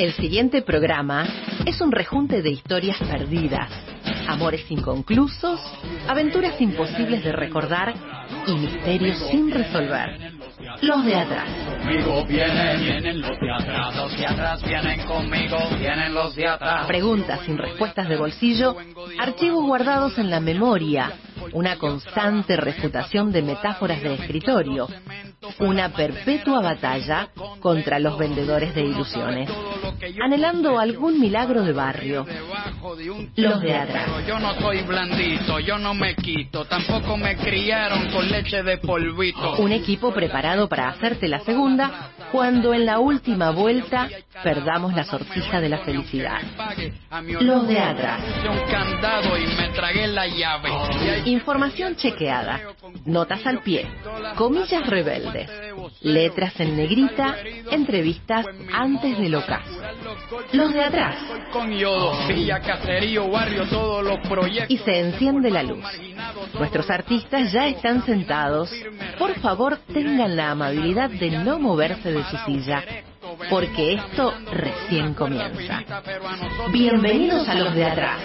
El siguiente programa es un rejunte de historias perdidas, amores inconclusos, aventuras imposibles de recordar y misterios sin resolver. Los de atrás. Conmigo vienen, vienen los de atrás, los de atrás vienen conmigo, vienen los de atrás. Preguntas sin respuestas de bolsillo, archivos guardados en la memoria, una constante refutación de metáforas de escritorio, una perpetua batalla contra los vendedores de ilusiones, anhelando algún milagro de barrio. Los de atrás. Yo no soy blandito, yo no me quito, tampoco me criaron con leche de polvito. Un equipo preparado para hacerte la segunda cuando en la última vuelta perdamos la sortija de la felicidad. Los de atrás. Información chequeada, notas al pie, comillas rebeldes, letras en negrita, entrevistas antes del ocaso. Los de atrás. Con yodo, villa, caserío, barrio, todos los proyectos. Y se enciende la luz. Nuestros artistas ya están sentados. Por favor, tengan la amabilidad de no moverse de su silla, porque esto recién comienza. Bienvenidos a los de atrás.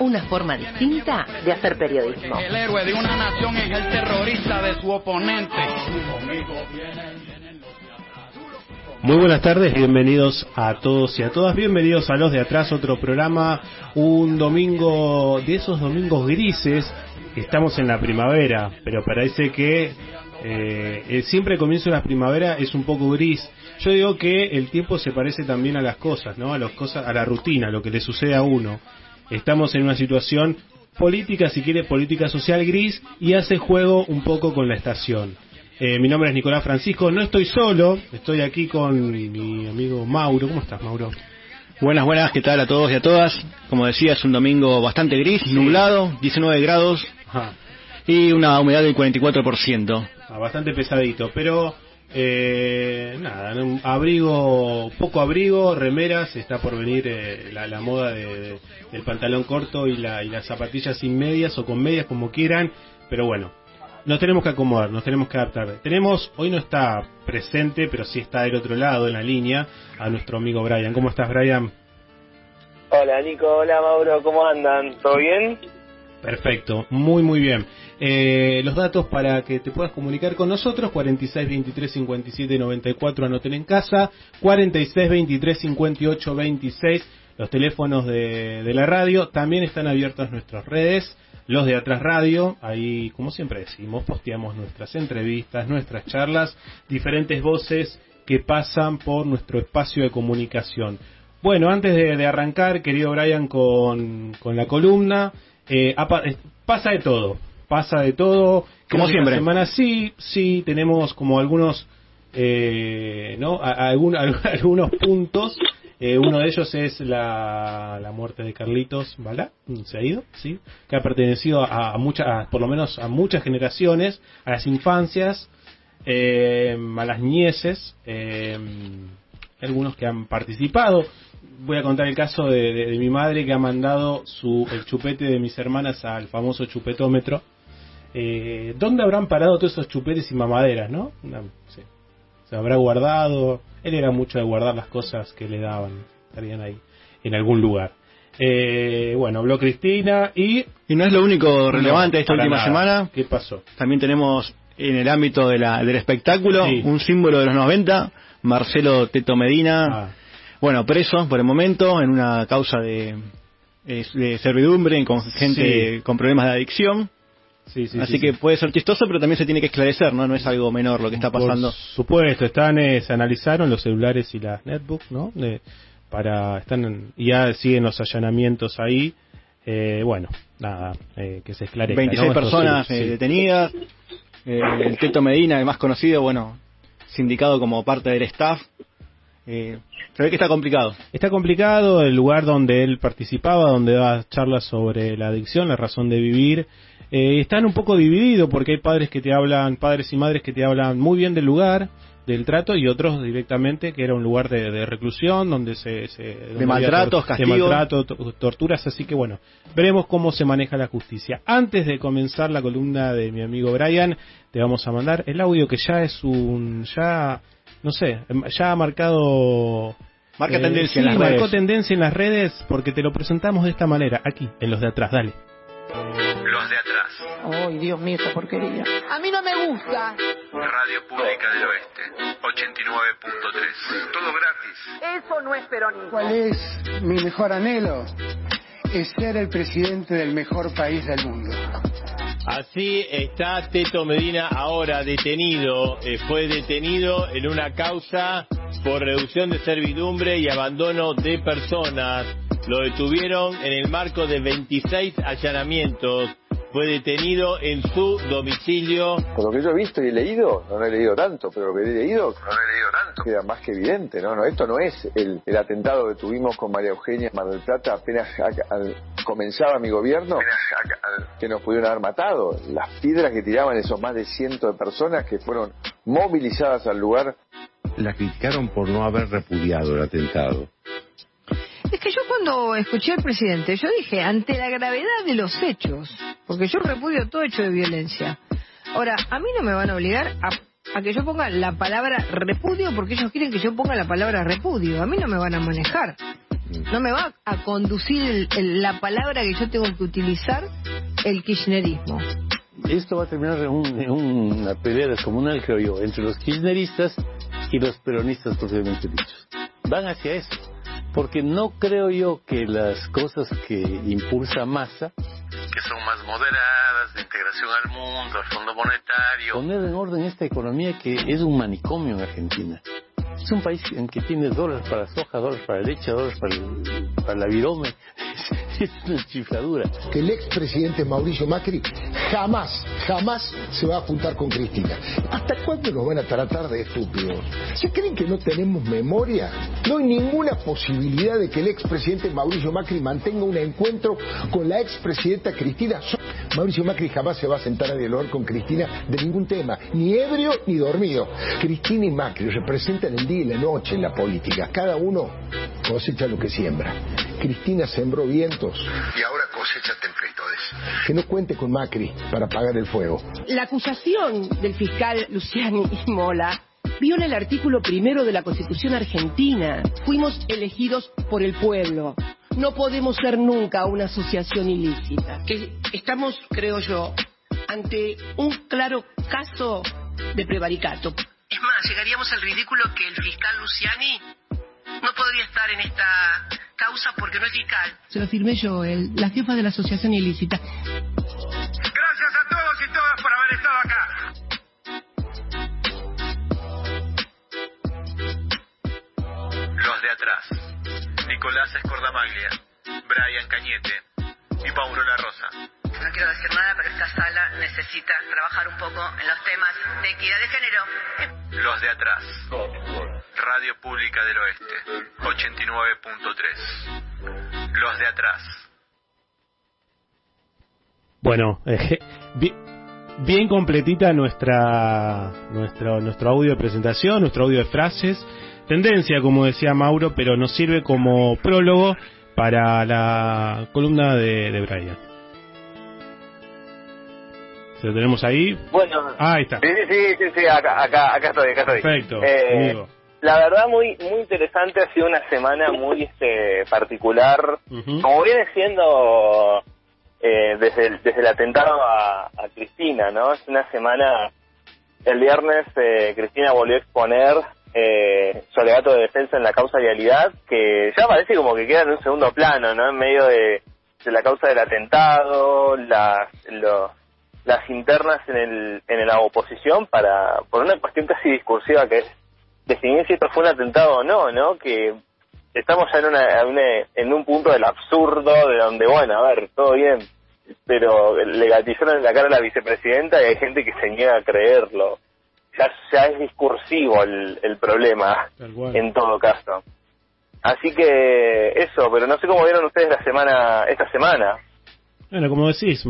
Una forma distinta de hacer periodismo. El héroe de una nación es el terrorista de su oponente. Muy buenas tardes, bienvenidos a todos y a todas, bienvenidos a los de atrás, otro programa, un domingo de esos domingos grises, estamos en la primavera, pero parece que eh, siempre el comienzo de la primavera es un poco gris. Yo digo que el tiempo se parece también a las cosas, ¿no? A las cosas, a la rutina, a lo que le sucede a uno. Estamos en una situación política, si quiere, política social gris y hace juego un poco con la estación. Eh, mi nombre es Nicolás Francisco, no estoy solo, estoy aquí con mi amigo Mauro. ¿Cómo estás, Mauro? Buenas, buenas, ¿qué tal a todos y a todas? Como decía, es un domingo bastante gris, nublado, 19 grados Ajá. y una humedad del 44%. Ah, bastante pesadito, pero eh, nada, un abrigo, poco abrigo, remeras, está por venir eh, la, la moda de, de- del pantalón corto y, la, y las zapatillas sin medias o con medias como quieran, pero bueno, nos tenemos que acomodar, nos tenemos que adaptar. Tenemos, hoy no está presente, pero sí está del otro lado en la línea, a nuestro amigo Brian. ¿Cómo estás, Brian? Hola Nico, hola Mauro, ¿cómo andan? ¿Todo bien? Perfecto, muy muy bien. Eh, los datos para que te puedas comunicar con nosotros, 46 23 57 94, anoten en casa, 46 23 58 26, los teléfonos de, de la radio, también están abiertas nuestras redes, los de Atrás Radio, ahí como siempre decimos, posteamos nuestras entrevistas, nuestras charlas, diferentes voces que pasan por nuestro espacio de comunicación. Bueno, antes de, de arrancar, querido Brian, con, con la columna, eh, apa- eh, pasa de todo, pasa de todo. Como siempre. esta semana sí, sí, tenemos como algunos, eh, ¿no? A- a- algún- a- algunos puntos. Eh, uno de ellos es la, la muerte de Carlitos Balá, se ha ido, sí, que ha pertenecido a, a muchas, por lo menos a muchas generaciones, a las infancias, eh, a las nieces, eh, algunos que han participado. Voy a contar el caso de, mi madre que ha mandado su el chupete de mis hermanas al famoso chupetómetro. Eh, ¿Dónde habrán parado todos esos chupetes y mamaderas, no? Sí. Se habrá guardado. Él era mucho de guardar las cosas que le daban. Estarían ahí, en algún lugar. Eh, bueno, habló Cristina y... Y no es lo único relevante de esta última nada. semana, ¿Qué pasó? también tenemos en el ámbito de la, del espectáculo Sí. un símbolo de los 90, Marcelo Teto Medina, Ah, bueno, preso por el momento en una causa de, de servidumbre con gente Sí. con problemas de adicción. Sí, sí, Así sí, que puede ser chistoso, pero también se tiene que esclarecer, ¿no? No es algo menor lo que está pasando. Por supuesto, están, eh, se analizaron los celulares y las netbooks, ¿no? De- para, están, ya siguen los allanamientos ahí. Eh, bueno, nada, eh, que se esclarezca. 26 ¿no? Esto personas eh, detenidas. Eh, el Teto Medina, el más conocido, bueno, sindicado como parte del staff. Eh, se ve que está complicado. Está complicado el lugar donde él participaba, donde daba charlas sobre la adicción, la razón de vivir. Eh, están un poco divididos porque hay padres que te hablan, padres y madres que te hablan muy bien del lugar, del trato y otros directamente que era un lugar de, de reclusión donde se, se donde De maltratos, de castigos. maltrato, to- torturas así que bueno veremos cómo se maneja la justicia antes de comenzar la columna de mi amigo Brian te vamos a mandar el audio que ya es un ya no sé ya ha marcado Marca eh, tendencia sí, en las marcó redes. tendencia en las redes porque te lo presentamos de esta manera aquí en los de atrás dale Los de atrás. Ay, Dios mío, esta porquería. A mí no me gusta. Radio Pública del Oeste. 89.3. Todo gratis. Eso no es peronismo. ¿Cuál es mi mejor anhelo? Es ser el presidente del mejor país del mundo. Así está Teto Medina ahora detenido. Eh, fue detenido en una causa por reducción de servidumbre y abandono de personas. Lo detuvieron en el marco de 26 allanamientos. Fue detenido en su domicilio. Por lo que yo he visto y he leído, no lo he leído tanto, pero lo que he leído, no lo he leído tanto, queda más que evidente, ¿no? no esto no es el, el atentado que tuvimos con María Eugenia en Mar del Plata apenas a- al- comenzaba mi gobierno, que nos pudieron haber matado. Las piedras que tiraban esos más de cientos de personas que fueron movilizadas al lugar. La criticaron por no haber repudiado el atentado. Es que yo cuando escuché al presidente, yo dije, ante la gravedad de los hechos, porque yo repudio todo hecho de violencia. Ahora, a mí no me van a obligar a, a que yo ponga la palabra repudio porque ellos quieren que yo ponga la palabra repudio. A mí no me van a manejar. No me va a conducir el- el- la palabra que yo tengo que utilizar el kirchnerismo. Esto va a terminar en, un- en una pelea descomunal, creo yo, entre los kirchneristas y los peronistas propiamente dichos. Van hacia eso. Porque no creo yo que las cosas que impulsa Massa, Que son más moderadas, de integración al mundo, al Fondo Monetario. poner en orden esta economía que es un manicomio en Argentina. Es un país en que tiene dólares para soja, dólares para leche, dólares para, el- para la virome. Es una chifladura. que el expresidente Mauricio Macri jamás, jamás se va a juntar con Cristina. ¿Hasta cuándo nos van a tratar de estúpidos? ¿Se creen que no tenemos memoria? No hay ninguna posibilidad de que el expresidente Mauricio Macri mantenga un encuentro con la expresidenta Cristina. Mauricio Macri jamás se va a sentar a dialogar con Cristina de ningún tema, ni ebrio ni dormido. Cristina y Macri representan el día y la noche en la política. Cada uno cosecha lo que siembra. Cristina sembró vientos. Y ahora cosecha tempestuones. Que no cuente con Macri para apagar el fuego. La acusación del fiscal Luciani Mola viola el artículo primero de la Constitución argentina. Fuimos elegidos por el pueblo. No podemos ser nunca una asociación ilícita. Que estamos, creo yo, ante un claro caso de prevaricato. Es más, llegaríamos al ridículo que el fiscal Luciani no podría estar en esta causa porque no es fiscal. Se lo firmé yo, el- la jefa de la asociación ilícita. Gracias a todos y todas por haber estado acá. Los de atrás. Nicolás Escordamaglia, Brian Cañete y Paulo La Rosa. No quiero decir nada, pero esta sala necesita trabajar un poco en los temas de equidad de género. Los de atrás. Radio Pública del Oeste. 89.3. Los de atrás. Bueno, eh, bi- bien completita nuestra, nuestro, nuestro audio de presentación, nuestro audio de frases. Tendencia, como decía Mauro, pero nos sirve como prólogo para la columna de, de Brian. ¿Se lo tenemos ahí? Bueno, Ah, ahí está. sí, sí, sí, sí, sí, acá, acá, acá estoy, acá estoy. Perfecto, Eh, amigo. la verdad muy muy interesante, ha sido una semana muy este particular, como viene siendo eh, desde, el, desde el atentado a, a Cristina, ¿no? Es una semana, el viernes eh, Cristina volvió a exponer eh, su alegato de defensa en la causa realidad, que ya parece como que queda en un segundo plano, ¿no? En medio de, de la causa del atentado, las, lo- las internas en, el, en la oposición para por una cuestión casi discursiva que es definir si esto fue un atentado o no, ¿no? Que estamos ya en, una, en, una- en un punto del absurdo, de donde, bueno, a ver, todo bien, pero le gatillaron en la cara a la vicepresidenta y hay gente que se niega a creerlo. Ya, ya es discursivo el, el problema, en todo caso. Así que eso, pero no sé cómo vieron ustedes la semana, esta semana. Bueno, como decís,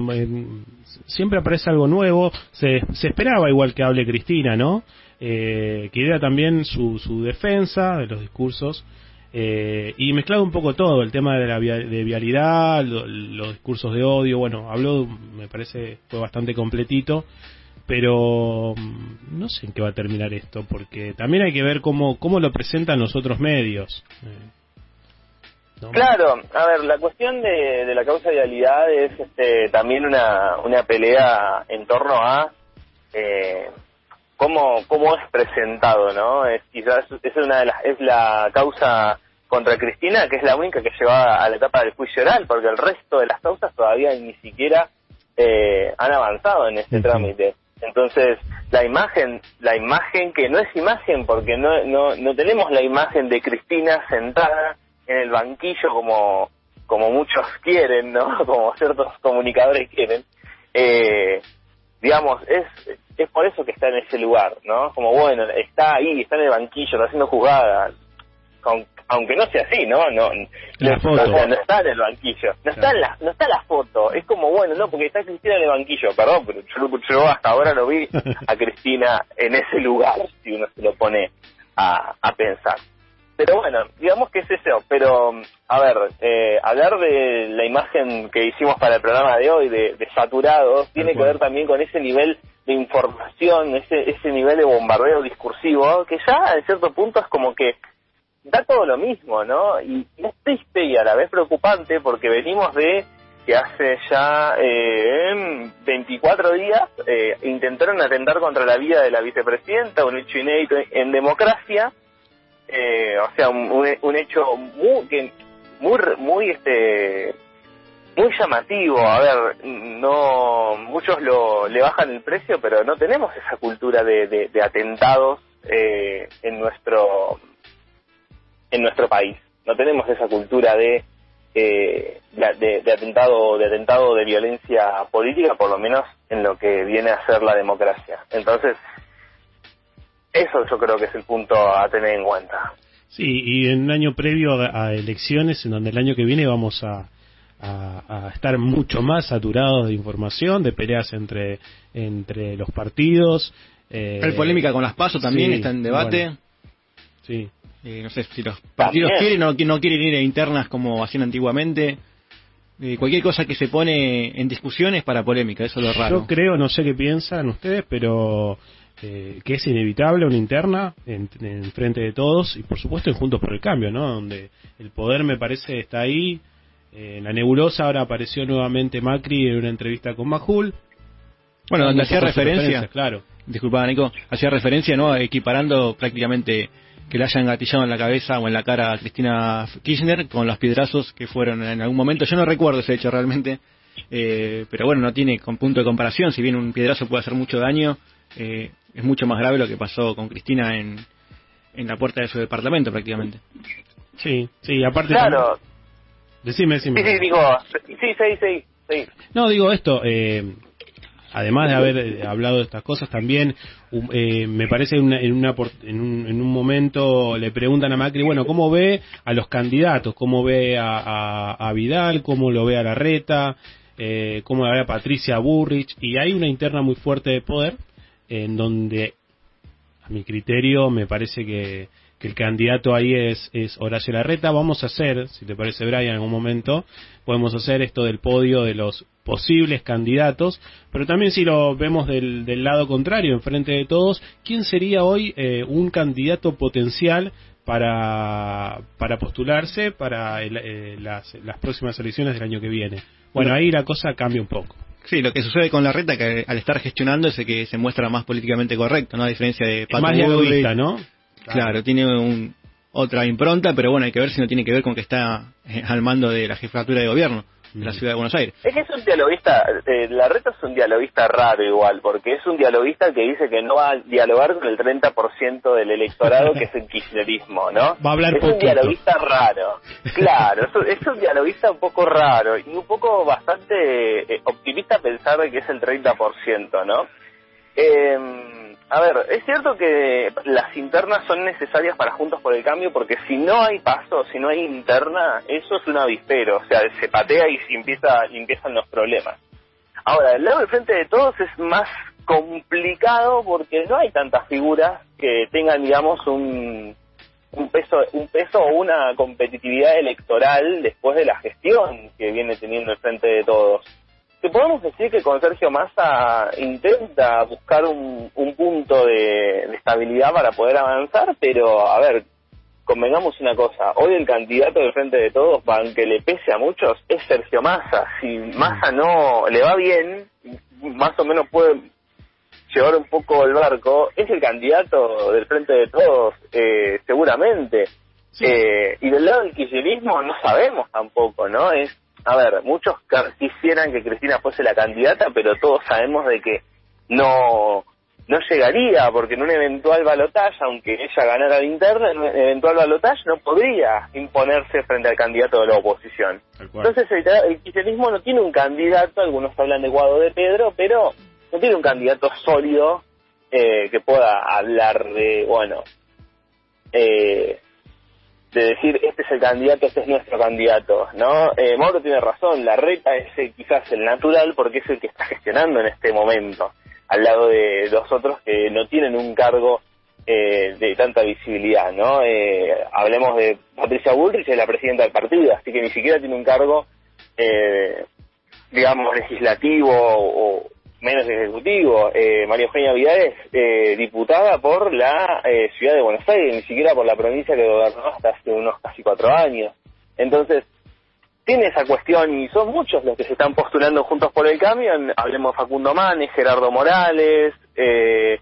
siempre aparece algo nuevo. Se, se esperaba igual que hable Cristina, ¿no? Eh, que idea también su, su defensa de los discursos. Eh, y mezclado un poco todo, el tema de la de vialidad, lo- los discursos de odio, bueno, habló, me parece, fue bastante completito, pero no sé en qué va a terminar esto, porque también hay que ver cómo, cómo lo presentan los otros medios. Eh, ¿no? Claro, a ver, la cuestión de, de la causa de vialidad es este, también una, una pelea en torno a eh, cómo, cómo es presentado, ¿no? Es quizás es una de las, es la causa contra Cristina que es la única que llegó a, a la etapa del juicio oral, porque el resto de las causas todavía ni siquiera eh, han avanzado en este trámite. Entonces, la imagen, la imagen que no es imagen porque no, no, no tenemos la imagen de Cristina sentada en el banquillo como, como muchos quieren, ¿no? Como ciertos comunicadores quieren. Eh, digamos, es, es por eso que está en ese lugar, ¿no? Como bueno, está ahí, está en el banquillo, está haciendo jugadas, Con- aunque no sea así, ¿no? No, La no, foto. o sea, no está en el banquillo, no está en la, no está la foto, es como bueno, no, porque está Cristina en el banquillo, perdón, pero yo, yo hasta ahora no vi a Cristina en ese lugar, si uno se lo pone a, a pensar. Pero bueno, digamos que es eso. Pero, a ver, eh, hablar de la imagen que hicimos para el programa de hoy, de, de saturados, tiene que ver también con ese nivel de información, ese, ese nivel de bombardeo discursivo, que ya en cierto punto es como que da todo lo mismo, ¿no? Y es triste y a la vez preocupante porque venimos de que hace ya eh, 24 días eh, intentaron atentar contra la vida de la vicepresidenta, un hecho inédito en democracia, eh, o sea, un, un- hecho muy, muy, muy, este, muy llamativo. A ver, no, muchos lo, le bajan el precio, pero no tenemos esa cultura de, de- de atentados eh, en nuestro, en nuestro país. No tenemos esa cultura de, eh, de- de atentado, de atentado de violencia política, por lo menos en lo que viene a ser la democracia. Entonces, eso yo creo que es el punto a tener en cuenta. Sí, y en un año previo a, a elecciones, en donde el año que viene vamos a, a- a estar mucho más saturados de información, de peleas entre, entre los partidos. Eh, Hay polémica con las pasos también, sí, está en debate. bueno, sí. Eh, no sé si los partidos También. quieren o no, no quieren ir a internas como hacían antiguamente. Eh, cualquier cosa que se pone en discusión es para polémica, eso es lo raro. Yo creo, no sé qué piensan ustedes, pero eh, que es inevitable una interna en, en frente de todos y por supuesto en Juntos por el Cambio, ¿no? Donde el poder me parece está ahí. Eh, en la nebulosa ahora apareció nuevamente Macri en una entrevista con Majul. Bueno, donde hacía referencia, claro. disculpa Nico, hacía referencia, ¿no? Equiparando prácticamente que le hayan gatillado en la cabeza o en la cara a Cristina Kirchner con los piedrazos que fueron en algún momento. Yo no recuerdo ese hecho realmente, eh, pero bueno, no tiene con punto de comparación. Si bien un piedrazo puede hacer mucho daño, eh, es mucho más grave lo que pasó con Cristina en, en la puerta de su departamento prácticamente. Sí, sí, aparte. Claro. también- Decime, decime. Sí, sí, digo, sí, sí, sí, sí. No, digo esto, eh, además de haber eh, hablado de estas cosas, también um, eh, me parece una- en, una, por- en, un, en un momento le preguntan a Macri, bueno, ¿cómo ve a los candidatos? ¿Cómo ve a, a- a Vidal? ¿Cómo lo ve a Larreta? Eh, ¿Cómo lo ve a Patricia Burrich? Y hay una interna muy fuerte de poder en donde, a mi criterio, me parece que, que el candidato ahí es, es Horacio Larreta. Vamos a hacer, si te parece, Brian, en algún momento, podemos hacer esto del podio de los posibles candidatos, pero también si lo vemos del, del lado contrario, enfrente de todos, ¿quién sería hoy eh, un candidato potencial para, para postularse para el- eh, las, las próximas elecciones del año que viene? Bueno, ahí la cosa cambia un poco. Sí, lo que sucede con la reta que al estar gestionando es que se muestra más políticamente correcto, ¿no? A diferencia de Pato más ¿no? Claro, tiene un- otra impronta, pero bueno, hay que ver si no tiene que ver con que está eh, al mando de la jefatura de gobierno de la ciudad de Buenos Aires. Es que es un dialoguista, eh, la reta es un dialoguista raro igual, porque es un dialoguista que dice que no va a dialogar con el 30% del electorado que es el kirchnerismo, ¿no? Va a hablar es un dialoguista raro, claro, es un, es un dialoguista un poco raro y un poco bastante eh, optimista pensar de que es el 30%, ¿no? Eh, a ver, es cierto que las internas son necesarias para Juntos por el Cambio porque si no hay paso, si no hay interna, eso es un avispero, o sea, se patea y empieza, empiezan los problemas. Ahora, el lado del frente de todos es más complicado porque no hay tantas figuras que tengan, digamos, un, un peso, un peso o una competitividad electoral después de la gestión que viene teniendo el frente de todos. Te podemos decir que con Sergio Massa intenta buscar un, un punto de, de estabilidad para poder avanzar, pero a ver, convengamos una cosa, hoy el candidato del frente de todos, aunque le pese a muchos, es Sergio Massa. Si Massa no le va bien, más o menos puede llevar un poco el barco, es el candidato del frente de todos, eh, seguramente. Eh, y del lado del kirchnerismo no sabemos tampoco, ¿no? Es, a ver, muchos quisieran que Cristina fuese la candidata, pero todos sabemos de que no no llegaría, porque en un eventual balotaje, aunque ella ganara la interna, en un eventual balotaje no podría imponerse frente al candidato de la oposición. Entonces el, el kirchnerismo no tiene un candidato, algunos hablan de Guado de Pedro, pero no tiene un candidato sólido eh, que pueda hablar de, bueno, eh, de decir este es el candidato, este es nuestro candidato, ¿no? Eh, Mauro tiene razón, la reta es eh, quizás el natural porque es el que está gestionando en este momento, al lado de los otros que no tienen un cargo eh, de tanta visibilidad, ¿no? Eh, hablemos de Patricia Bullrich, es la presidenta del partido, así que ni siquiera tiene un cargo, eh, digamos, legislativo o menos ejecutivo. Eh, María Eugenia Vidal es eh, diputada por la eh, ciudad de Buenos Aires, ni siquiera por la provincia que gobernó hasta hace unos casi cuatro años. Entonces, tiene esa cuestión y son muchos los que se están postulando juntos por el cambio. Hablemos Facundo Manes, Gerardo Morales, eh,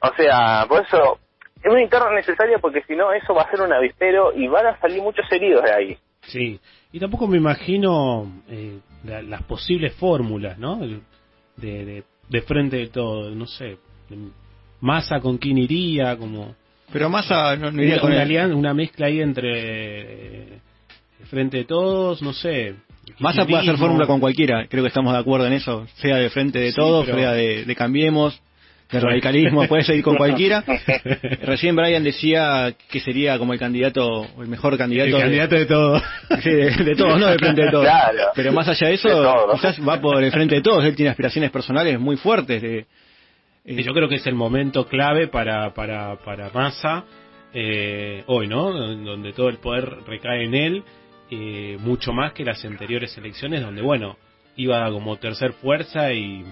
o sea, por eso es una interna necesaria porque si no eso va a ser un avispero y van a salir muchos heridos de ahí. Sí, y tampoco me imagino eh, la- las posibles fórmulas, ¿no? De, de, de frente de todo, no sé. Massa con quién iría, como. Pero Massa no, no iría con una, él. alian- una mezcla ahí entre eh, frente de todos, no sé. Massa puede hacer fórmula con cualquiera, creo que estamos de acuerdo en eso, sea de frente de Sí, todos, pero- sea de, de Cambiemos, de radicalismo, puede seguir con cualquiera. Recién Brian decía que sería como el candidato, el mejor candidato. El candidato de todos. Sí, de, de todos, no de frente de todos. Claro. Pero más allá de eso, De quizás va por el frente de todos, él tiene aspiraciones personales muy fuertes. De, Y yo creo que es el momento clave para, para, para Massa eh, hoy, ¿no? Donde todo el poder recae en él, eh, mucho más que las anteriores elecciones, donde, bueno, iba como tercer fuerza y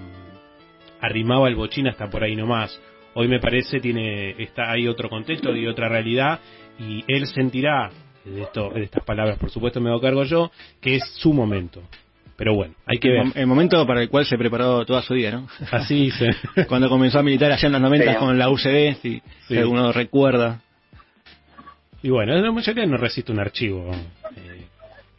arrimaba el bochín hasta por ahí nomás. Hoy me parece tiene está hay otro contexto y otra realidad y él sentirá de esto de estas palabras, por supuesto me hago cargo yo, que es su momento. Pero bueno, hay que el, ver. el momento para el cual se preparó toda su vida, ¿no? Así dice. Cuando comenzó a militar allá en los 90 Sí. con la UCD, si, si Sí. alguno recuerda. Y bueno, la mayoría no resiste un archivo, eh,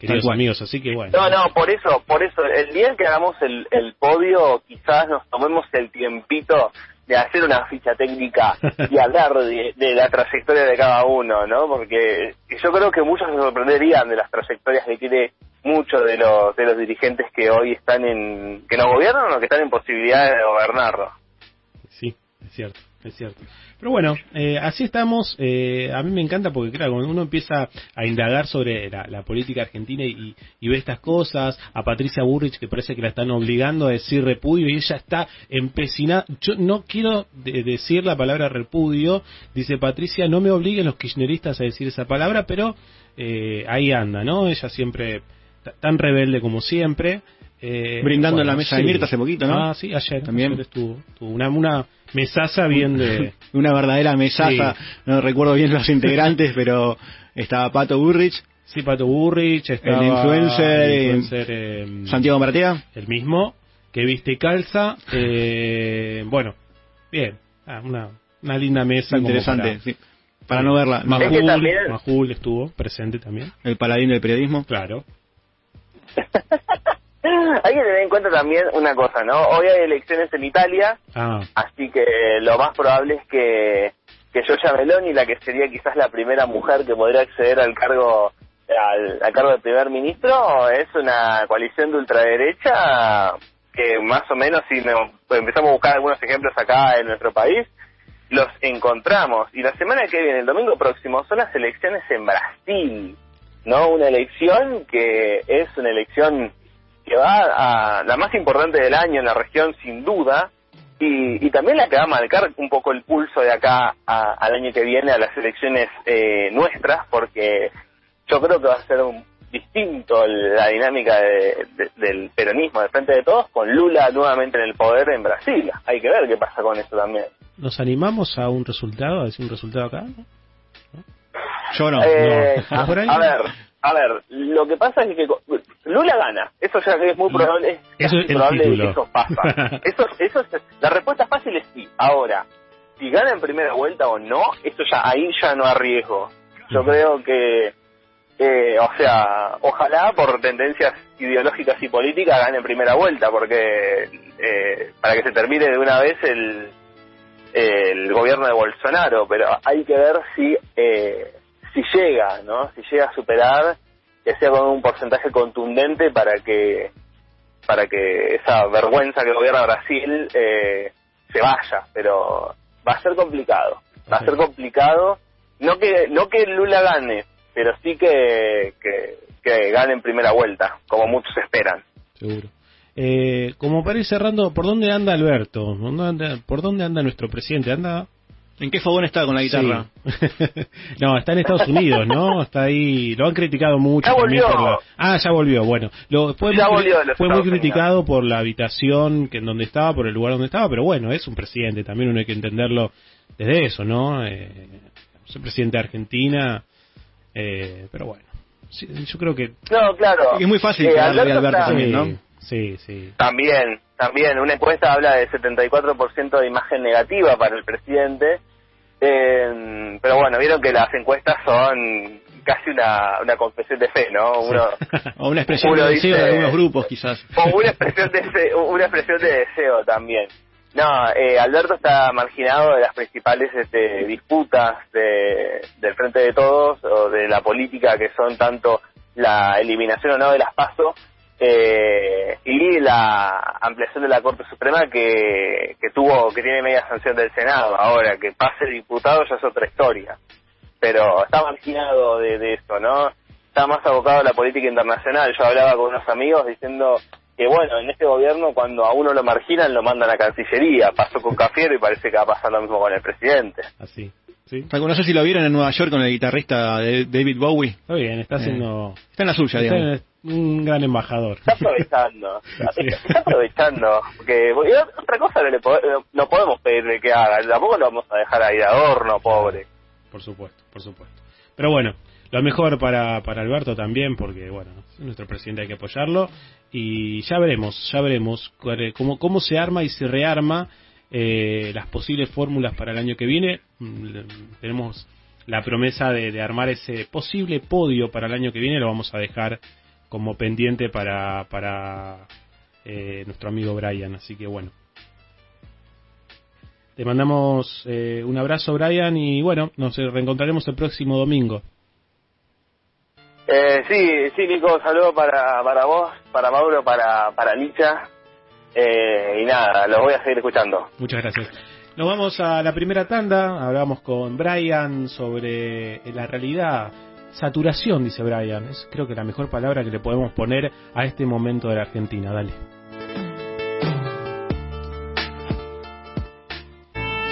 queridos amigos, así que bueno. No, no, por eso, por eso, el día en que hagamos el, el podio, quizás nos tomemos el tiempito de hacer una ficha técnica y hablar de, de la trayectoria de cada uno, ¿no? Porque yo creo que muchos se sorprenderían de las trayectorias que tiene muchos de los de los dirigentes que hoy están en que no gobiernan o que están en posibilidad de gobernarlo. Sí, es cierto, es cierto. Pero bueno, eh, así estamos. eh, a mí me encanta porque, claro, cuando uno empieza a indagar sobre la, política argentina y, y ve estas cosas, a Patricia Burrich que parece que la están obligando a decir repudio y ella está empecinada. Yo no quiero de- decir la palabra repudio, dice Patricia, no me obliguen los kirchneristas a decir esa palabra, pero eh, ahí anda, ¿no? Ella siempre ta- tan rebelde como siempre. Eh, Brindando en la mesa de Mirta hace poquito, ¿no? Ah, sí, ayer. También. ayer estuvo, estuvo una, una mesaza bien de... Una verdadera mesaza, Sí. no recuerdo bien los integrantes, pero estaba Pato Burrich, Sí, Pato Burrich, estaba el influencer, el eh, influencer, eh, Santiago Maratea. el mismo, que viste y calza. eh, bueno, bien, ah, una, una linda mesa. Interesante, para- sí. Para no verla. Majul, Majul estuvo presente también. El paladín del periodismo. Claro. Hay que tener en cuenta también una cosa, ¿no? Hoy hay elecciones en Italia, Ah, Así que lo más probable es que, que Giorgia Meloni, la que sería quizás la primera mujer que podría acceder al cargo al, al cargo de primer ministro, es una coalición de ultraderecha que más o menos, si nos- pues empezamos a buscar algunos ejemplos acá en nuestro país, los encontramos. Y la semana que viene, el domingo próximo, son las elecciones en Brasil, ¿no? Una elección que es una elección que va a la más importante del año en la región, sin duda, y, y también la que va a marcar un poco el pulso de acá a- al año que viene a las elecciones eh, nuestras, porque yo creo que va a ser un distinto la dinámica de- de- del peronismo de frente de todos con Lula nuevamente en el poder en Brasil. Hay que ver qué pasa con eso también. ¿Nos animamos a un resultado, a decir un resultado acá? Yo no. Eh. A ver, a ver, lo que pasa es que Lula gana. Eso ya es muy probable. Es Eso es probable título. que eso pasa. Eso, eso es- la respuesta fácil es sí. Ahora, si gana en primera vuelta o no, esto ya ahí ya no arriesgo. Yo creo que, eh, o sea, ojalá por tendencias ideológicas y políticas gane en primera vuelta, porque eh, para que se termine de una vez el, el gobierno de Bolsonaro, pero hay que ver si eh, si llega, ¿no? Si llega a superar, que sea con un porcentaje contundente para que para que esa vergüenza que gobierna Brasil eh, se vaya, pero va a ser complicado, va a ser complicado, no que no que Lula gane, pero sí que, que, que gane en primera vuelta, como muchos esperan. Seguro. Eh, como para ir cerrando, ¿por dónde anda Alberto? ¿Por dónde anda, por dónde anda nuestro presidente? ¿Anda? ¿En qué fogón está con la guitarra? Sí. no, está en Estados Unidos, ¿no? Está ahí. Lo han criticado mucho Ya volvió. por la. Ah, ya volvió. Bueno, lo, fue, Ya muy, volvió fue muy Unidos. criticado por la habitación que en donde estaba, por el lugar donde estaba, pero bueno, es un presidente. También uno hay que entenderlo desde eso, ¿no? Eh, es el presidente de Argentina, eh, pero bueno. Sí, yo creo que. No, claro. Es muy fácil Eh, Alberto Alberto también, ¿no? Sí, sí. También, también. Una encuesta habla de 74% de imagen negativa para el presidente. Eh, pero bueno, vieron que las encuestas son casi una, una confesión de fe, ¿no? Uno, O una expresión Uno de deseo dice- de algunos grupos, quizás. o una expresión de una expresión de deseo también. No, eh, Alberto está marginado de las principales este, disputas de, del Frente de Todos o de la política que son tanto la eliminación o no de las PASO eh, y la ampliación de la Corte Suprema que, que tuvo, que tiene media sanción del Senado. Ahora, que pase diputado ya es otra historia. Pero está marginado de, de eso, ¿no? Está más abocado a la política internacional. Yo hablaba con unos amigos diciendo que, bueno, en este gobierno cuando a uno lo marginan lo mandan a Cancillería. Pasó con Cafiero y parece que va a pasar lo mismo con el presidente. Así. ¿sí? No sé si lo vieron en Nueva York con el guitarrista de David Bowie. Está bien, está haciendo. Está en la suya, está digamos. en- un gran embajador. Está aprovechando. Está aprovechando. Porque otra cosa no, le po- no podemos pedirle que haga. Tampoco lo vamos a dejar ahí de adorno, pobre. Por supuesto, por supuesto. Pero bueno, lo mejor para, para Alberto también, porque bueno, es nuestro presidente hay que apoyarlo. Y ya veremos, ya veremos cómo, cómo se arma y se rearma eh, las posibles fórmulas para el año que viene. Mm, Tenemos la promesa de, de armar ese posible podio para el año que viene, lo vamos a dejar como pendiente para, para eh, nuestro amigo Brian. Así que bueno. Te mandamos eh, un abrazo, Brian, y bueno, nos reencontraremos el próximo domingo. Eh, sí, sí, Nico, un saludo para, para vos, para Mauro, para, para Licha. Eh, y nada, lo voy a seguir escuchando. Muchas gracias. Nos vamos a la primera tanda. Hablamos con Brian sobre la realidad. Saturación, dice Brian. Es creo que la mejor palabra que le podemos poner a este momento de la Argentina. Dale.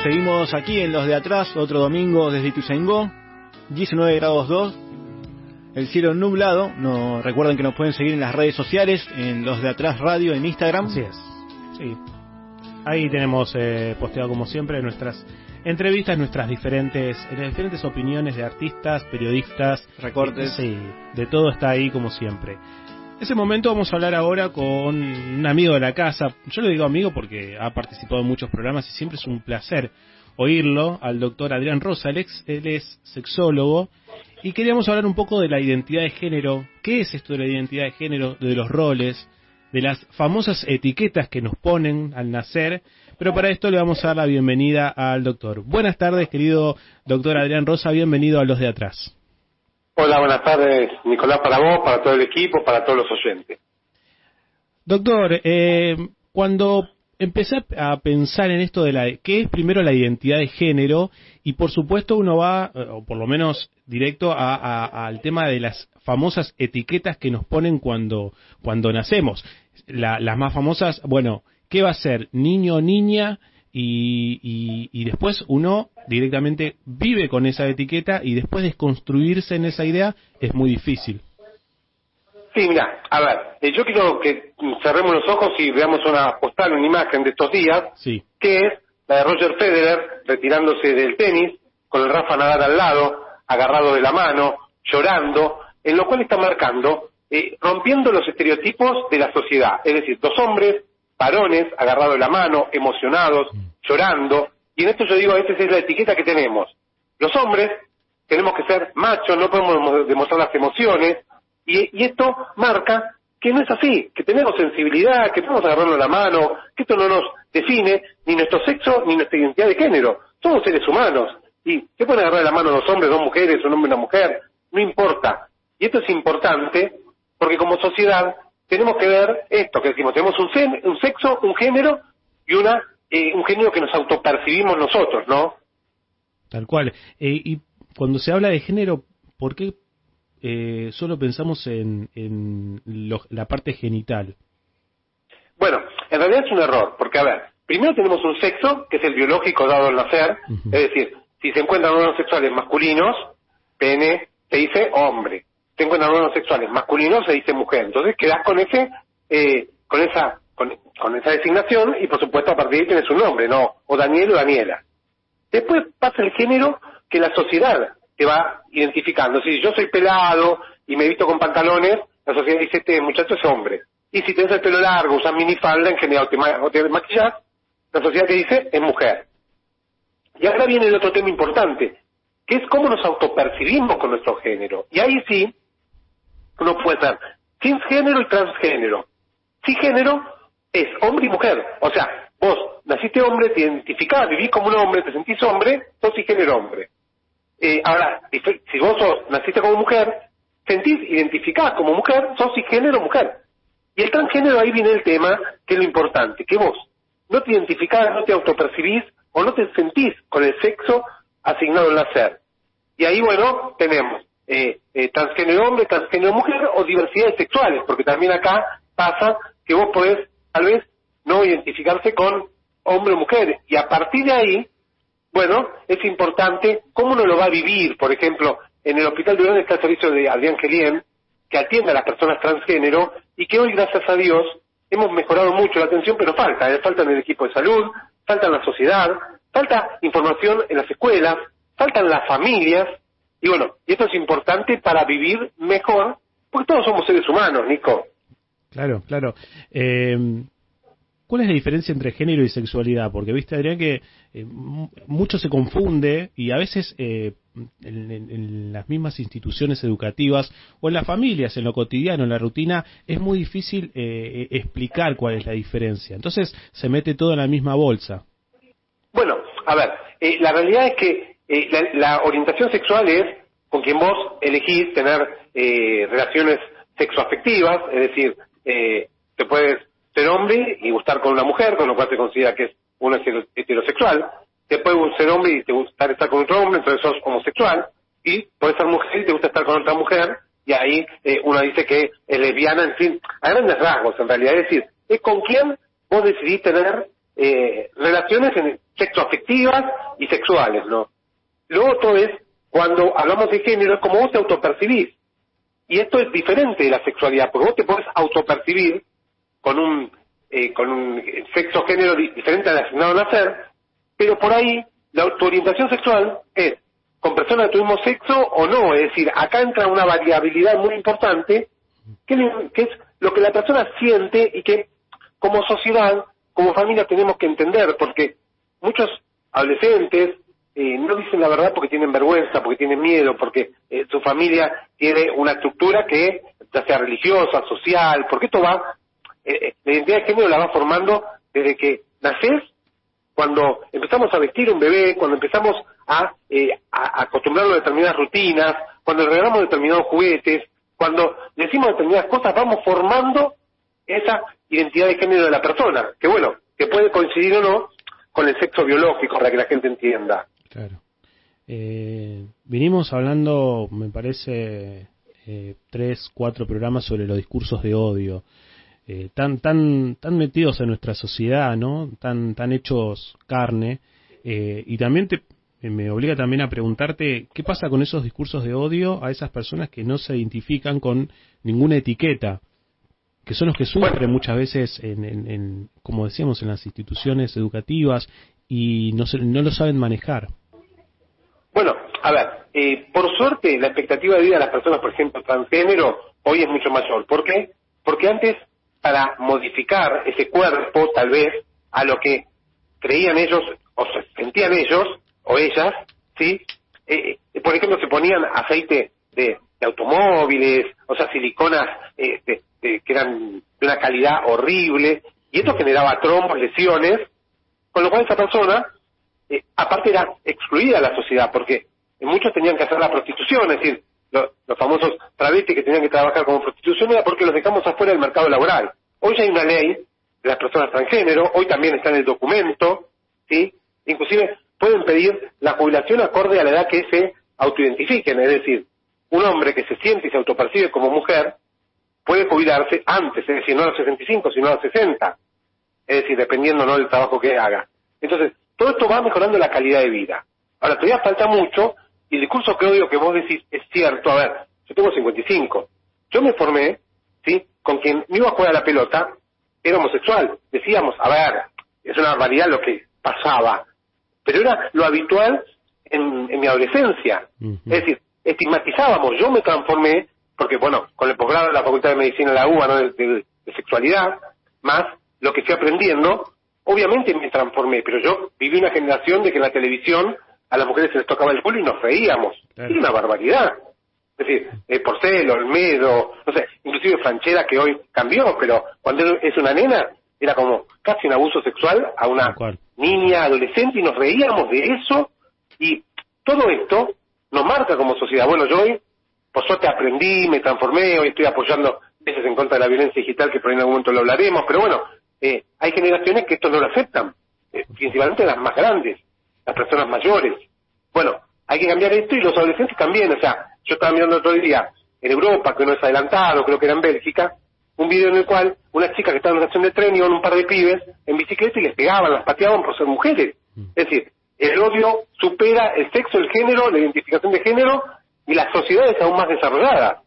Seguimos aquí en los de atrás, otro domingo desde Ituzaingó, 19 grados 2, el cielo nublado. No, recuerden que nos pueden seguir en las redes sociales, en los de atrás radio, en Instagram. Así es. Sí. Ahí tenemos eh, posteado como siempre nuestras entrevistas, nuestras diferentes, las diferentes opiniones de artistas, periodistas, Recortes. Sí, de todo está ahí como siempre. Ese momento vamos a hablar ahora con un amigo de la casa. Yo le digo amigo porque ha participado en muchos programas y siempre es un placer oírlo, al doctor Adrián Rosa. Él, ex- él es sexólogo y queríamos hablar un poco de la identidad de género. ¿Qué es esto de la identidad de género? De los roles, de las famosas etiquetas que nos ponen al nacer. Pero para esto le vamos a dar la bienvenida al doctor. Buenas tardes, querido doctor Adrián Rosa. Bienvenido a los de atrás. Hola, buenas tardes, Nicolás, para vos, para todo el equipo, para todos los oyentes. Doctor, eh, cuando empecé a pensar en esto de la qué es primero la identidad de género y por supuesto uno va, eh, o por lo menos directo, a- a- al tema de las famosas etiquetas que nos ponen cuando, cuando nacemos. La- las más famosas, bueno, ¿qué va a ser? Niño o niña y, y, y después uno directamente vive con esa etiqueta y después desconstruirse en esa idea es muy difícil. Sí, mira, a ver, eh, yo quiero que cerremos los ojos y veamos una postal, una imagen de estos días, Sí. que es la de Roger Federer retirándose del tenis, con el Rafa Nadal al lado, agarrado de la mano, llorando, en lo cual está marcando, eh, rompiendo los estereotipos de la sociedad, es decir, dos hombres, varones, agarrados de la mano, emocionados, llorando, y en esto yo digo, esa es la etiqueta que tenemos. Los hombres tenemos que ser machos, no podemos demostrar las emociones, y, y esto marca que no es así, que tenemos sensibilidad, que podemos agarrarnos la mano, que esto no nos define ni nuestro sexo ni nuestra identidad de género. Somos seres humanos. Y se pueden agarrar la mano dos hombres, dos mujeres, un hombre y una mujer, no importa. Y esto es importante porque como sociedad tenemos que ver esto que decimos, tenemos un, sen- un sexo, un género y una eh, un género que nos autopercibimos nosotros, ¿no? Tal cual. Eh, y cuando se habla de género, ¿por qué eh, solo pensamos en, en lo- la parte genital? Bueno, en realidad es un error, porque a ver, primero tenemos un sexo, que es el biológico dado al nacer, es decir, si se encuentran órganos sexuales masculinos, pene, se dice hombre. Encuentran órganos sexuales masculinos, se dice mujer. Entonces quedas con ese, eh, con esa, con, esa designación y por supuesto a partir de ahí tienes un nombre, ¿no? O Daniel o Daniela. Después pasa el género que la sociedad te va identificando. Si yo soy pelado y me visto con pantalones, la sociedad dice, este muchacho es hombre. Y si tienes el pelo largo, usas minifalda, en general, te, ma- te maquillas, la sociedad te dice, es mujer. Y ahora viene el otro tema importante, que es cómo nos autopercibimos con nuestro género. Y ahí sí, uno puede ser cisgénero y transgénero. Cisgénero es hombre y mujer. O sea, vos naciste hombre, te identificás, vivís como un hombre, te sentís hombre, sos cisgénero hombre. Eh, ahora, si vos sos, naciste como mujer, sentís, identificás como mujer, sos cisgénero mujer. Y el transgénero ahí viene el tema, que es lo importante, que vos no te identificás, no te autopercibís o no te sentís con el sexo asignado al nacer. Y ahí, bueno, tenemos eh, eh, transgénero hombre, transgénero mujer o diversidades sexuales, porque también acá pasa que vos podés, tal vez, no identificarse con hombre o mujer. Y a partir de ahí, bueno, es importante cómo uno lo va a vivir. Por ejemplo, en el Hospital de León está el servicio de Adrián Gelien, que atiende a las personas transgénero y que hoy, gracias a Dios, hemos mejorado mucho la atención, pero falta, ¿eh? falta en el equipo de salud, falta en la sociedad, falta información en las escuelas, faltan las familias, y bueno, y esto es importante para vivir mejor, porque todos somos seres humanos, Nico. Claro, claro. Eh, ¿Cuál es la diferencia entre género y sexualidad? Porque viste, Adrián, que eh, mucho se confunde y a veces eh, en, en- en las mismas instituciones educativas o en las familias, en lo cotidiano, en la rutina, es muy difícil eh, eh, explicar cuál es la diferencia. Entonces se mete todo en la misma bolsa. Bueno, a ver, eh, la realidad es que eh, la, la orientación sexual es con quien vos elegís tener eh, relaciones sexoafectivas, es decir, eh, te puedes ser hombre y gustar con una mujer, con lo cual se considera que es uno hetero- heterosexual, te puede ser hombre y te gusta estar con otro hombre, entonces sos homosexual, y puedes ser mujer y te gusta estar con otra mujer, y ahí eh, uno dice que es lesbiana, en fin, a grandes rasgos en realidad, es decir, es con quién vos decidís tener eh, relaciones sexoafectivas y sexuales, ¿no? Lo otro es, cuando hablamos de género, es como vos te autopercibís. Y esto es diferente de la sexualidad, porque vos te podés autopercibir con un, eh, con un sexo género di- diferente al asignado a nacer, pero por ahí la, tu orientación sexual es con personas de tu mismo sexo o no. Es decir, acá entra una variabilidad muy importante, que, que es lo que la persona siente y que como sociedad, como familia tenemos que entender, porque muchos adolescentes eh, no dicen la verdad porque tienen vergüenza, porque tienen miedo, porque eh, su familia tiene una estructura que ya sea religiosa, social, porque esto va, eh, eh, la identidad de género la va formando desde que naces, cuando empezamos a vestir un bebé, cuando empezamos a, a acostumbrarlo a determinadas rutinas, cuando le regalamos determinados juguetes, cuando decimos determinadas cosas, vamos formando esa identidad de género de la persona, que bueno, que puede coincidir o no con el sexo biológico, para que la gente entienda. Claro. Eh, vinimos hablando, me parece, eh, tres, cuatro programas sobre los discursos de odio. Eh, tan, tan, tan metidos en nuestra sociedad, ¿no? Tan, tan hechos carne. Eh, y también te, me obliga también a preguntarte qué pasa con esos discursos de odio a esas personas que no se identifican con ninguna etiqueta, que son los que sufren muchas veces, en, en, en, como decíamos, en las instituciones educativas y no, se, no lo saben manejar. Bueno, a ver, eh, por suerte la expectativa de vida de las personas, por ejemplo, transgénero, hoy es mucho mayor. ¿Por qué? Porque antes, para modificar ese cuerpo, tal vez, a lo que creían ellos o sentían ellos o ellas, ¿sí? Eh, eh, por ejemplo, se ponían aceite de, automóviles, o sea, siliconas eh, de, que eran de una calidad horrible, y esto generaba trombos, lesiones, con lo cual esa persona, eh, aparte era excluida la sociedad, porque muchos tenían que hacer la prostitución, es decir, lo, los famosos travestis que tenían que trabajar como prostitución era porque los dejamos afuera del mercado laboral. Hoy ya hay una ley de las personas transgénero, hoy también está en el documento, ¿sí? Inclusive pueden pedir la jubilación acorde a la edad que se autoidentifiquen, es decir, un hombre que se siente y se autopercibe como mujer puede jubilarse antes, es decir, no a los 65, sino a los 60, es decir, dependiendo no del trabajo que haga. Entonces, todo esto va mejorando la calidad de vida. Ahora, todavía falta mucho, y el discurso que odio que vos decís es cierto. A ver, yo tengo 55. Yo me formé, ¿sí? Con quien me iba a jugar a la pelota, era homosexual. Decíamos, a ver, es una barbaridad lo que pasaba. Pero era lo habitual en, en mi adolescencia. Es decir, estigmatizábamos. Yo me transformé, porque bueno, con el posgrado de la Facultad de Medicina de la UBA, ¿no? de, de, de sexualidad, más lo que fui aprendiendo, obviamente me transformé, pero yo viví una generación de que en la televisión a las mujeres se les tocaba el culo y nos reíamos. Era una barbaridad. Es decir, eh, Porcelo, Olmedo, no sé, inclusive Franchera que hoy cambió, pero cuando es una nena era como casi un abuso sexual a una niña, adolescente y nos reíamos de eso y todo esto nos marca como sociedad. Bueno, yo hoy, por suerte aprendí, me transformé, hoy estoy apoyando veces en contra de la violencia digital, que por ahí en algún momento lo hablaremos, pero bueno, eh, hay generaciones que esto no lo aceptan, eh, principalmente las más grandes, las personas mayores. Bueno, hay que cambiar esto y los adolescentes también, o sea, yo estaba mirando otro día en Europa, que no es adelantado, creo que era en Bélgica, un video en el cual una chica que estaba en una estación de tren iban un par de pibes en bicicleta y les pegaban, las pateaban por ser mujeres. Es decir, el odio supera el sexo, el género, la identificación de género y las sociedades aún más desarrolladas.